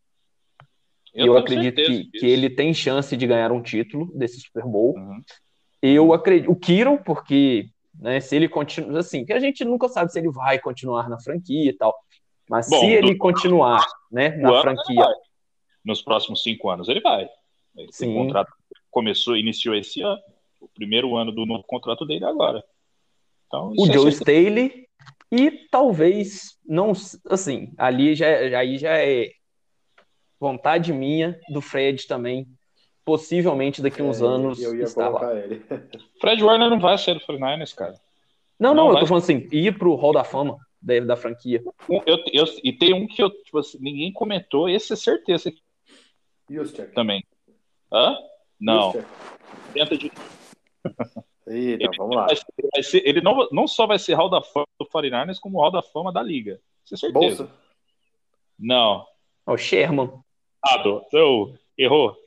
Speaker 2: Eu,
Speaker 4: tenho
Speaker 2: acredito que, que ele tem chance de ganhar um título desse Super Bowl.
Speaker 4: Uhum.
Speaker 2: Eu acredito. O Kiro, porque né, se ele continua. Assim, que a gente nunca sabe se ele vai continuar na franquia e tal. Mas
Speaker 4: Bom,
Speaker 2: se ele
Speaker 4: do-
Speaker 2: continuar né, na
Speaker 4: ano
Speaker 2: franquia.
Speaker 4: Nos próximos cinco anos ele vai. Ele
Speaker 2: Sim.
Speaker 4: contrato começou, iniciou esse ano. O primeiro ano do novo contrato dele é agora. Então,
Speaker 2: o
Speaker 4: é
Speaker 2: Joe. Staley e talvez não assim ali já aí já é vontade minha do Fred também possivelmente daqui uns
Speaker 3: É,
Speaker 2: anos
Speaker 3: Eu ia
Speaker 2: estar lá.
Speaker 3: colocar ele.
Speaker 4: Fred Warner não vai ser do 49ers, cara.
Speaker 2: não não,
Speaker 4: Não
Speaker 2: eu
Speaker 4: vai.
Speaker 2: tô falando assim ir pro Hall da Fama da, da franquia
Speaker 4: Eu, eu, e tem um que eu, tipo assim, ninguém comentou, esse é certeza
Speaker 3: Juszczyk.
Speaker 4: também. Hã? Não. Tenta de.
Speaker 3: Eita, vamos lá.
Speaker 4: Vai ser- vai ser- ele não, não só vai ser Hall da Fama do 49ers, como Hall da Fama da Liga. Isso é certeza.
Speaker 3: Bolsa?
Speaker 4: Não.
Speaker 2: Ó, o Sherman
Speaker 4: Errado. Então, errou.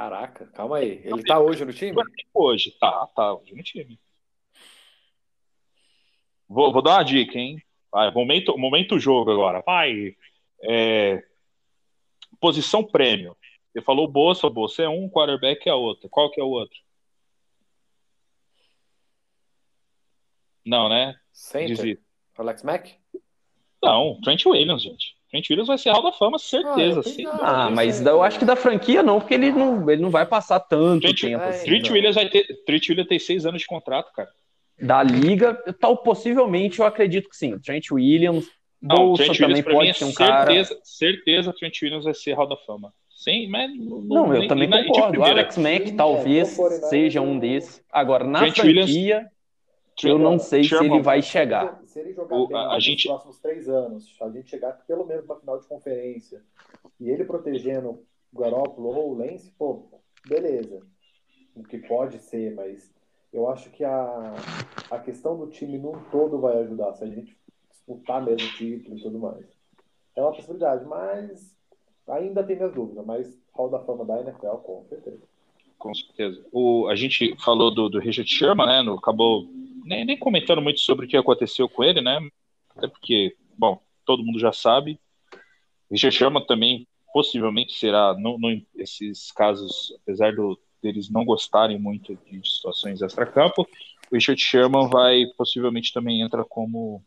Speaker 3: Caraca, calma aí. Ele tá hoje no time?
Speaker 4: Hoje. Tá, tá, hoje no time. Vou, vou dar uma dica, hein? Vai, momento, momento jogo agora. Vai. É, posição prêmio. Você falou Bolsa, Bolsa é um, quarterback é outro. Qual que é o outro? Não, né?
Speaker 3: Center? Alex Mack?
Speaker 4: Não, Trent Williams, gente. Trent Williams vai ser Hall da Fama, certeza.
Speaker 3: Ah, tenho-
Speaker 2: ah
Speaker 3: eu
Speaker 2: mas da- eu acho que da franquia não porque ele não ele não vai passar tanto
Speaker 4: Gente,
Speaker 2: tempo
Speaker 3: é,
Speaker 2: assim
Speaker 4: Trent
Speaker 3: Não.
Speaker 4: Williams vai ter. Trent Williams tem seis anos de contrato, cara.
Speaker 2: da liga tal possivelmente eu acredito que sim Trent Williams
Speaker 4: Não,
Speaker 2: Bolsa
Speaker 4: Trent
Speaker 2: também
Speaker 4: Williams
Speaker 2: pode
Speaker 4: é
Speaker 2: ser um cara
Speaker 4: certeza, certeza Trent Williams vai ser Hall da Fama. Sim, mas
Speaker 2: Não, eu
Speaker 4: nem-
Speaker 2: também concordo. Alex Mack talvez
Speaker 3: é, pro 49ers,
Speaker 2: seja um desses. Agora, na
Speaker 4: Trent Williams-
Speaker 2: franquia, eu não sei se ele vai chegar.
Speaker 3: Se ele jogar
Speaker 4: O-
Speaker 3: bem
Speaker 4: a- a
Speaker 3: nos
Speaker 4: gente-
Speaker 3: próximos três anos, a gente chegar pelo menos na final de conferência, e ele protegendo o Garoppolo ou o Lance, pô, beleza. O que pode ser, mas eu acho que a, a questão do time num todo vai ajudar, se a gente disputar mesmo o título e tudo mais. É uma possibilidade, mas ainda tem minhas dúvidas, mas Hall da Fama da NFL, com certeza.
Speaker 4: Com certeza. O, a gente falou do, do Richard Sherman, né? No, acabou nem, nem comentando muito sobre o que aconteceu com ele, né? Até porque, bom, todo mundo já sabe. Richard Sherman também possivelmente será, não, esses casos, apesar do, deles não gostarem muito de situações extra-campo, o Richard Sherman vai possivelmente também entra como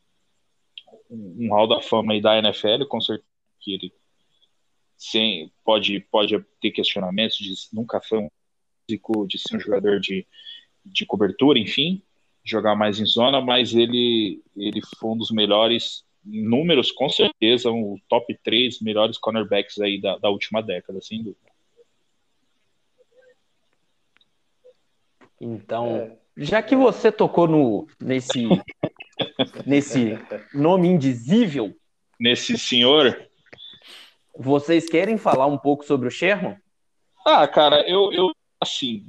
Speaker 4: um, um hall da fama aí da NFL, com certeza que ele sem, pode, pode ter questionamentos de nunca foi um físico, de ser um jogador de, de cobertura, enfim. Jogar mais em zona, mas ele, ele foi um dos melhores em números, com certeza, um top 3 melhores cornerbacks aí da, da última década, sem dúvida.
Speaker 2: Então, é. já que você tocou no, nesse, nesse nome indizível.
Speaker 4: Nesse senhor.
Speaker 2: Vocês querem falar um pouco sobre o Sherman?
Speaker 4: Ah, cara, eu, eu assim,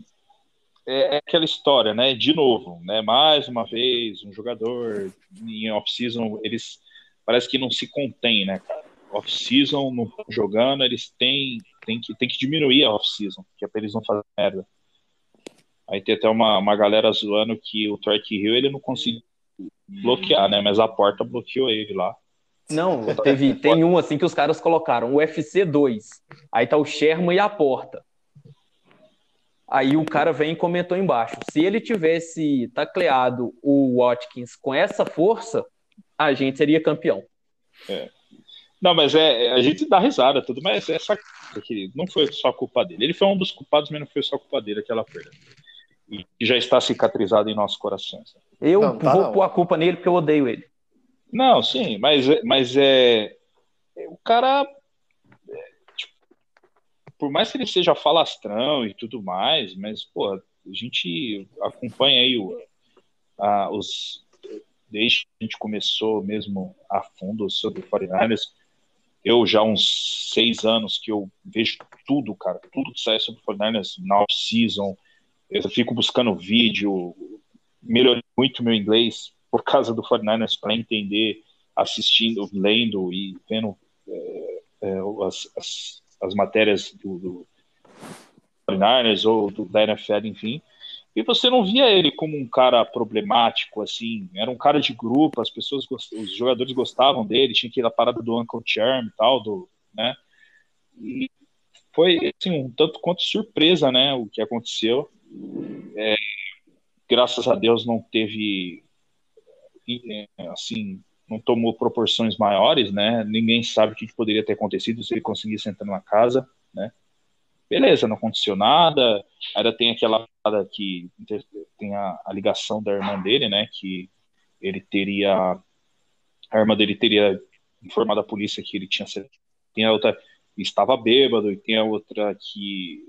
Speaker 4: é, é, aquela história, né? De novo, né? Mais uma vez, um jogador em off-season, eles parece que não se contém, né, cara? Off-season, jogando, eles têm, têm, que, têm que diminuir a off-season, que é pra eles não fazerem merda. Aí tem até uma, uma galera zoando que o Torque Hill ele não conseguiu bloquear, né? Mas a porta bloqueou ele lá.
Speaker 2: Não, teve, tem um assim que os caras colocaram, o UFC 2. Aí tá o Sherman e a porta. Aí o cara vem e comentou embaixo: se ele tivesse tacleado o Watkins com essa força, a gente seria campeão.
Speaker 4: É. Não, mas é, a gente dá risada, tudo, mas essa que não foi só culpa dele. Ele foi um dos culpados, mas não foi só culpa dele aquela perda. E já está cicatrizado em nossos corações.
Speaker 2: Eu não, tá vou não. pôr a culpa nele porque eu odeio ele.
Speaker 4: Não, sim, mas, mas é. O cara. Por mais que ele seja falastrão e tudo mais, mas, pô, a gente acompanha aí o, a, os. Desde que a gente começou mesmo a fundo sobre o 49ers, eu já há uns seis anos que eu vejo tudo, cara, tudo que sai sobre o 49ers na off-season, eu fico buscando vídeo, melhorei muito meu inglês por causa do 49ers para entender, assistindo, lendo e vendo é, é, as, as, as, matérias do, do 49ers ou do, da NFL, enfim. E você não via ele como um cara problemático, assim, era um cara de grupo, as pessoas, os jogadores gostavam dele, tinha aquela parada do Uncle Charm e tal, do, né? E foi, assim, um tanto quanto surpresa, né, o que aconteceu. É, graças a Deus não teve assim não tomou proporções maiores, né? Ninguém sabe o que poderia ter acontecido se ele conseguisse entrar na casa, né? Beleza, não aconteceu nada. Ainda tem aquela que tem a, a, ligação da irmã dele, né? Que ele teria a irmã dele teria informado a polícia que ele tinha tem a outra estava bêbado e tem a outra que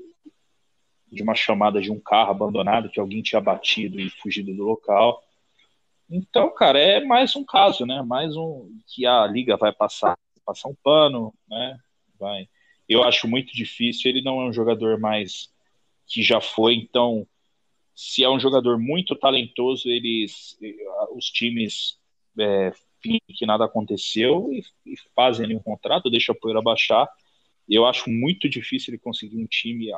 Speaker 4: de uma chamada de um carro abandonado que alguém tinha batido e fugido do local. Então, cara, é mais um caso, né? Mais um que a liga vai passar, passar um pano, né? Vai. Eu acho muito difícil. Ele não é um jogador mais que já foi. Então, se é um jogador muito talentoso, eles, os times é, que nada aconteceu e, e fazem um contrato, deixa o poeira baixar. Eu acho muito difícil ele conseguir um time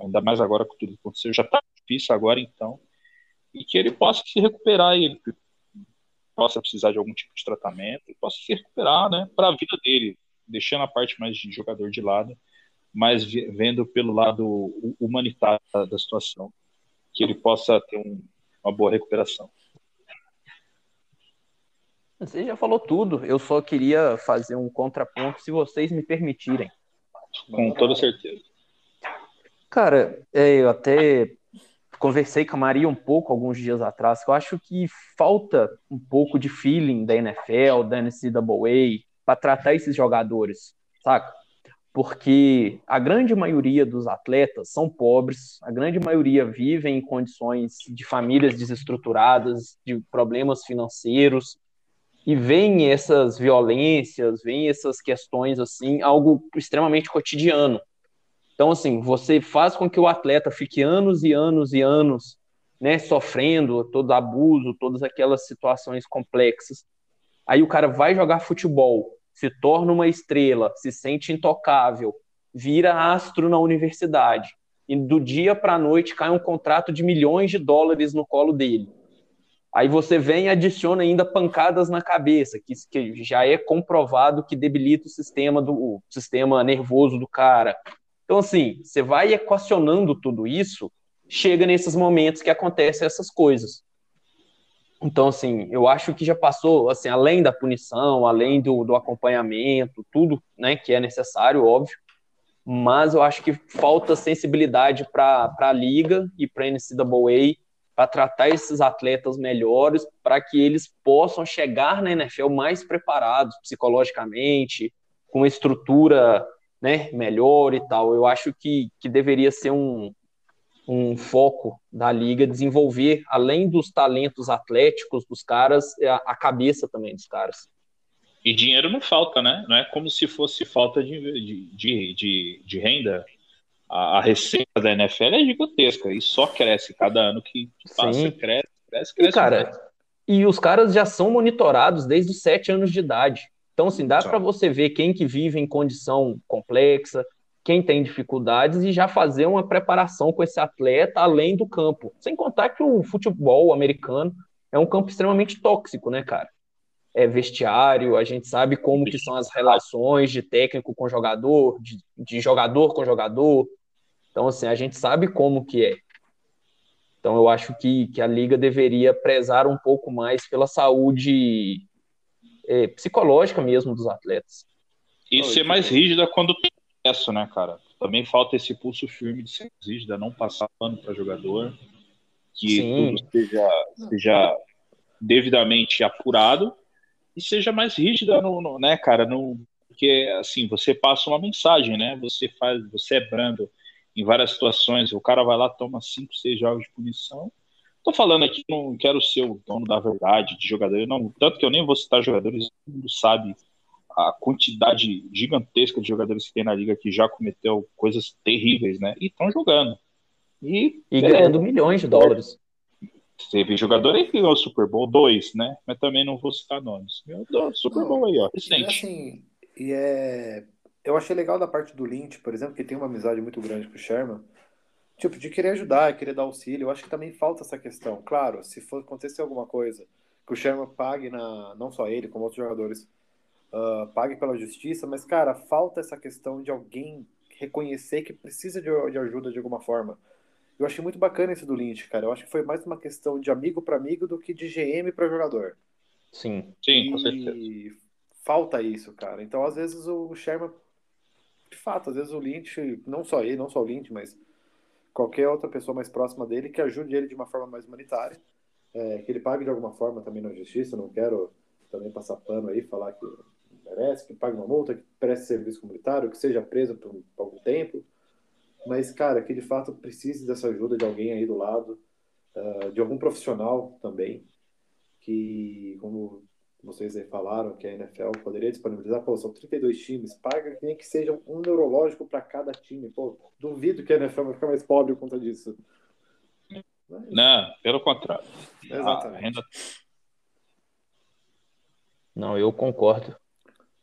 Speaker 4: ainda mais agora com tudo que aconteceu, já está difícil agora então, e que ele possa se recuperar, ele possa precisar de algum tipo de tratamento, possa se recuperar, né, para a vida dele, deixando a parte mais de jogador de lado, mas vendo pelo lado humanitário da situação, que ele possa ter um, uma boa recuperação.
Speaker 2: Você já falou tudo. Eu só queria fazer um contraponto, se vocês me permitirem.
Speaker 4: Com toda certeza.
Speaker 2: Cara, é, eu até conversei com a Maria um pouco alguns dias atrás, que eu acho que falta um pouco de feeling da NFL, da NCAA, para tratar esses jogadores, saca? Porque a grande maioria dos atletas são pobres, a grande maioria vivem em condições de famílias desestruturadas, de problemas financeiros, e veem essas violências, veem essas questões assim, algo extremamente cotidiano. Então, assim, você faz com que o atleta fique anos e anos e anos né, sofrendo todo abuso, todas aquelas situações complexas. Aí o cara vai jogar futebol, se torna uma estrela, se sente intocável, vira astro na universidade. E do dia para a noite cai um contrato de milhões de dólares no colo dele. Aí você vem e adiciona ainda pancadas na cabeça, que, que já é comprovado que debilita o sistema do o sistema nervoso do cara, então, assim, você vai equacionando tudo isso, chega nesses momentos que acontecem essas coisas. Então, assim, eu acho que já passou, assim, além da punição, além do, do acompanhamento, tudo, né, que é necessário, óbvio, mas eu acho que falta sensibilidade para a liga e para a NCAA para tratar esses atletas melhores, para que eles possam chegar na NFL mais preparados psicologicamente, com estrutura né, melhor e tal. Eu acho que, que deveria ser um, um foco da liga desenvolver, além dos talentos atléticos dos caras, a, a cabeça também dos caras.
Speaker 4: E dinheiro não falta, né? Não é como se fosse falta de, de, de, de renda. A, a, receita da NFL é gigantesca e só cresce cada ano que passa, Sim. cresce, cresce, cresce.
Speaker 2: E, cara, e os caras já são monitorados desde os sete anos de idade. Então, assim, dá para você ver quem que vive em condição complexa, quem tem dificuldades e já fazer uma preparação com esse atleta além do campo. Sem contar que o futebol americano é um campo extremamente tóxico, né, cara? É vestiário, a gente sabe como que são as relações de técnico com jogador, de, de jogador com jogador. Então, assim, a gente sabe como que é. Então, eu acho que, que a liga deveria prezar um pouco mais pela saúde é, psicológica mesmo dos atletas.
Speaker 4: E ser mais rígida quando tem acesso, né, cara? Também falta esse pulso firme de ser rígida, não passar pano para jogador, que Sim. tudo seja, seja devidamente apurado e seja mais rígida, no, no, né, cara? No, porque assim você passa uma mensagem, né? Você faz, você é brando em várias situações. O cara vai lá toma cinco, seis jogos de punição Tô falando aqui, não quero ser o dono da verdade de jogadores, não, tanto que eu nem vou citar jogadores, todo mundo sabe a quantidade gigantesca de jogadores que tem na liga que já cometeu coisas terríveis, né? E estão jogando.
Speaker 2: E, e ganhando milhões de dólares.
Speaker 4: Teve jogador aí que ganhou o Super Bowl 2, né? Mas também não vou citar nomes. Ganhou Super Bowl aí, ó.
Speaker 3: Recente. E assim, e é... Eu achei legal da parte do Lynch, por exemplo, que tem uma amizade muito grande com o Sherman tipo, de querer ajudar, querer dar auxílio. Eu acho que também falta essa questão. Claro, se for acontecer alguma coisa, que o Sherman pague, na, não só ele, como outros jogadores, uh, pague pela justiça, mas, cara, falta essa questão de alguém reconhecer que precisa de, de ajuda de alguma forma. Eu achei muito bacana esse do Lynch, cara. Eu acho que foi mais uma questão de amigo para amigo do que de GM para jogador.
Speaker 2: Sim,
Speaker 4: sim, com certeza.
Speaker 3: E falta isso, cara. Então, às vezes, o Sherman, de fato, às vezes o Lynch, não só ele, não só o Lynch, mas qualquer outra pessoa mais próxima dele que ajude ele de uma forma mais humanitária, é, que ele pague de alguma forma também na justiça. Não quero também passar pano aí, falar que merece, que pague uma multa, que preste serviço comunitário, que seja preso por, por algum tempo. Mas, cara, que de fato precise dessa ajuda de alguém aí do lado, uh, de algum profissional também, que, como vocês aí falaram que a NFL poderia disponibilizar, pô, são 32 times, paga nem que seja um neurológico para cada time. Pô, duvido que a NFL vai ficar mais pobre por conta disso.
Speaker 4: Mas... Não, pelo contrário.
Speaker 3: Exatamente. Renda...
Speaker 2: Não, eu concordo.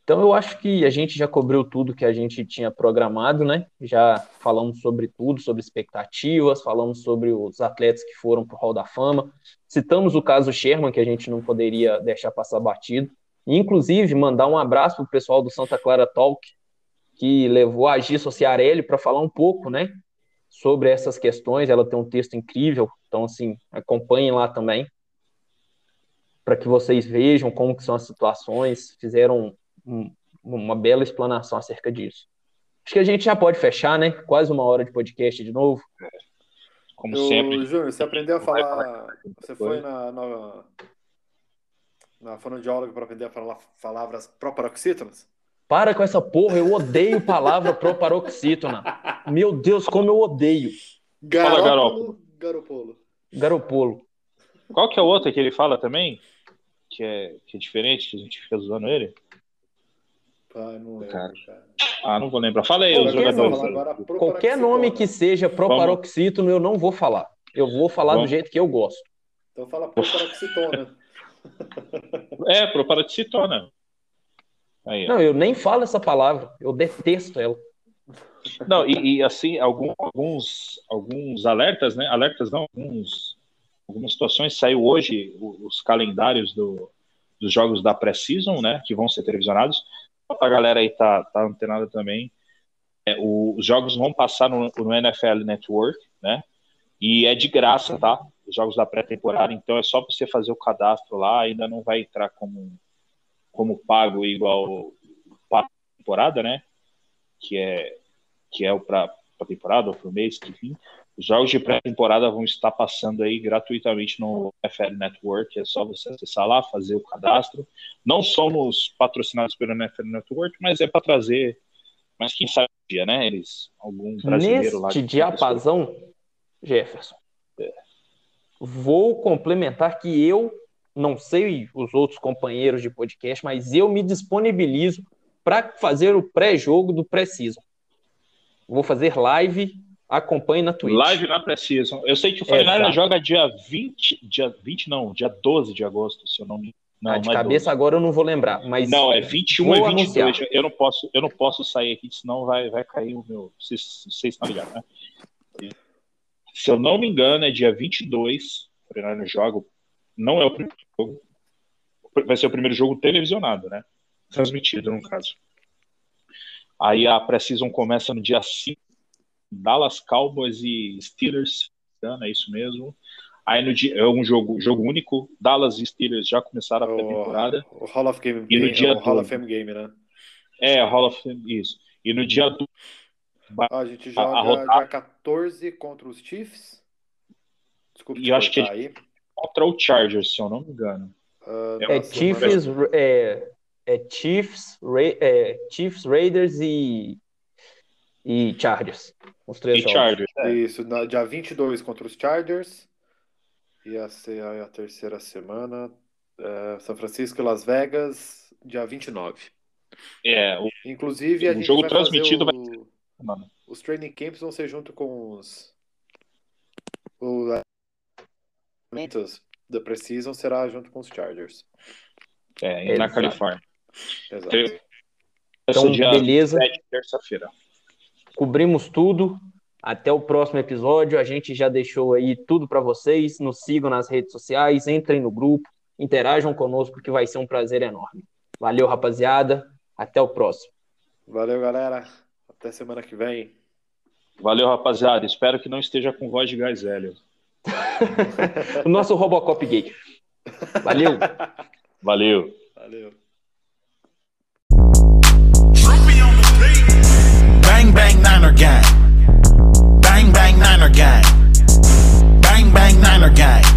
Speaker 2: Então eu acho que a gente já cobriu tudo que a gente tinha programado, né? Já falamos sobre tudo, sobre expectativas, falamos sobre os atletas que foram para o Hall da Fama, citamos o caso Sherman, que a gente não poderia deixar passar batido, e, inclusive mandar um abraço para o pessoal do Santa Clara Talk, que levou a Gisso Ciarelli para falar um pouco, né? Sobre essas questões, ela tem um texto incrível, então assim, acompanhem lá também, para que vocês vejam como que são as situações, fizeram um, uma bela explanação acerca disso. Acho que a gente já pode fechar, né? Quase uma hora de podcast de novo.
Speaker 3: Como Eu, sempre. Júnior, você aprendeu a falar. Você foi na, na, na fonoaudióloga para aprender a falar palavras proparoxítonas?
Speaker 2: Para com essa porra, eu odeio palavra proparoxítona. Meu Deus, como eu odeio.
Speaker 3: Garópolo, Garopolo.
Speaker 2: Garopolo.
Speaker 4: Qual que é o outro que ele fala também? Que é, que é diferente, que a gente fica usando ele?
Speaker 3: Ah, não lembro, cara. cara.
Speaker 4: Ah, não vou lembrar. Fala aí, os jogadores.
Speaker 2: Qualquer nome que seja proparoxítono, eu não vou falar. Eu vou falar Vamos. do jeito que eu gosto.
Speaker 3: Então fala proparoxitona.
Speaker 4: é, proparoxitona.
Speaker 2: Aí, não, eu nem falo essa palavra. Eu detesto ela.
Speaker 4: Não, e, e assim, alguns, alguns, alguns alertas, né? Alertas não, alguns, algumas situações saiu hoje os calendários do, dos jogos da pré-season, né? Que vão ser televisionados a galera aí tá, tá antenada também, é, o, os jogos vão passar no, no, NFL Network, né? E é de graça, tá? Os jogos da pré-temporada, então é só você fazer o cadastro lá, ainda não vai entrar como, como pago igual para temporada, né? Que é que é o para temporada ou para o mês, enfim. Os jogos de pré-temporada vão estar passando aí gratuitamente no NFL Network. É só você acessar lá, fazer o cadastro. Não somos patrocinados pelo NFL Network, mas é para trazer. Mas quem sabe um dia, né? Eles, algum brasileiro
Speaker 2: Neste
Speaker 4: lá. que
Speaker 2: diapasão, Jefferson, vou complementar que eu não sei os outros companheiros de podcast, mas eu me disponibilizo para fazer o pré-jogo do pré-season. Vou fazer live, acompanhe na Twitch.
Speaker 4: Live na Precision. Eu sei que o. 49 joga dia 20, dia 20 não, dia 12 de agosto, se eu não me não,
Speaker 2: Ah, de
Speaker 4: é
Speaker 2: cabeça
Speaker 4: 12.
Speaker 2: agora eu não vou lembrar, mas
Speaker 4: Não, é 21
Speaker 2: Vou
Speaker 4: e 22.
Speaker 2: anunciar.
Speaker 4: Eu não posso, eu não posso sair aqui, senão vai, vai cair o meu. Vocês, vocês estão ligados, né? Se eu não me engano, é dia 22. O 49 joga. Não é o primeiro jogo. Vai ser o primeiro jogo televisionado, né? Transmitido, no caso. Aí a Precision começa no dia 5. Dallas Cowboys e Steelers. É isso mesmo. Aí no dia, é um jogo, jogo único. Dallas e Steelers já começaram a pré-temporada.
Speaker 3: O, o Hall of Game,
Speaker 4: E no
Speaker 3: Game-
Speaker 4: dia
Speaker 3: o Hall
Speaker 4: do-
Speaker 3: of Fame Game, né?
Speaker 4: É, Hall of Fame, isso. E no dia do
Speaker 3: Ah, a gente joga
Speaker 4: a rodada-
Speaker 3: dia 14 contra os Chiefs. Desculpa
Speaker 4: E eu acho que
Speaker 3: cortar aí.
Speaker 4: contra o Chargers, se eu não me engano.
Speaker 3: Ah,
Speaker 4: É
Speaker 2: é Chiefs, é, é Chiefs, Ra é Chiefs, Raiders e, e Chargers. Os três
Speaker 4: E
Speaker 2: jogos.
Speaker 4: Chargers. é.
Speaker 3: Isso, na, dia 22 contra os Chargers. Ia ser a, a terceira semana. É, São Francisco e Las Vegas, dia 29.
Speaker 4: É, o
Speaker 3: Inclusive, a
Speaker 4: O
Speaker 3: gente
Speaker 4: jogo
Speaker 3: vai
Speaker 4: transmitido
Speaker 3: fazer
Speaker 4: vai
Speaker 3: o-
Speaker 4: mano.
Speaker 3: os training camps vão ser junto com os os da Precision será junto com os Chargers.
Speaker 4: É, e na. Califórnia.
Speaker 3: Exato.
Speaker 2: Então,
Speaker 4: dia
Speaker 2: beleza.
Speaker 4: 7, terça-feira.
Speaker 2: Cobrimos tudo. Até o próximo episódio. A gente já deixou aí tudo para vocês. Nos sigam nas redes sociais, entrem no grupo, interajam conosco, que vai ser um prazer enorme. Valeu, rapaziada. Até o próximo.
Speaker 3: Valeu, galera. Até semana que vem.
Speaker 4: Valeu, rapaziada. Espero que não esteja com voz de gás velho.
Speaker 2: O nosso Robocop gay. Valeu.
Speaker 4: Valeu.
Speaker 3: Valeu.
Speaker 6: Bang bang Niner gang. Bang bang Niner gang. Bang bang Niner gang.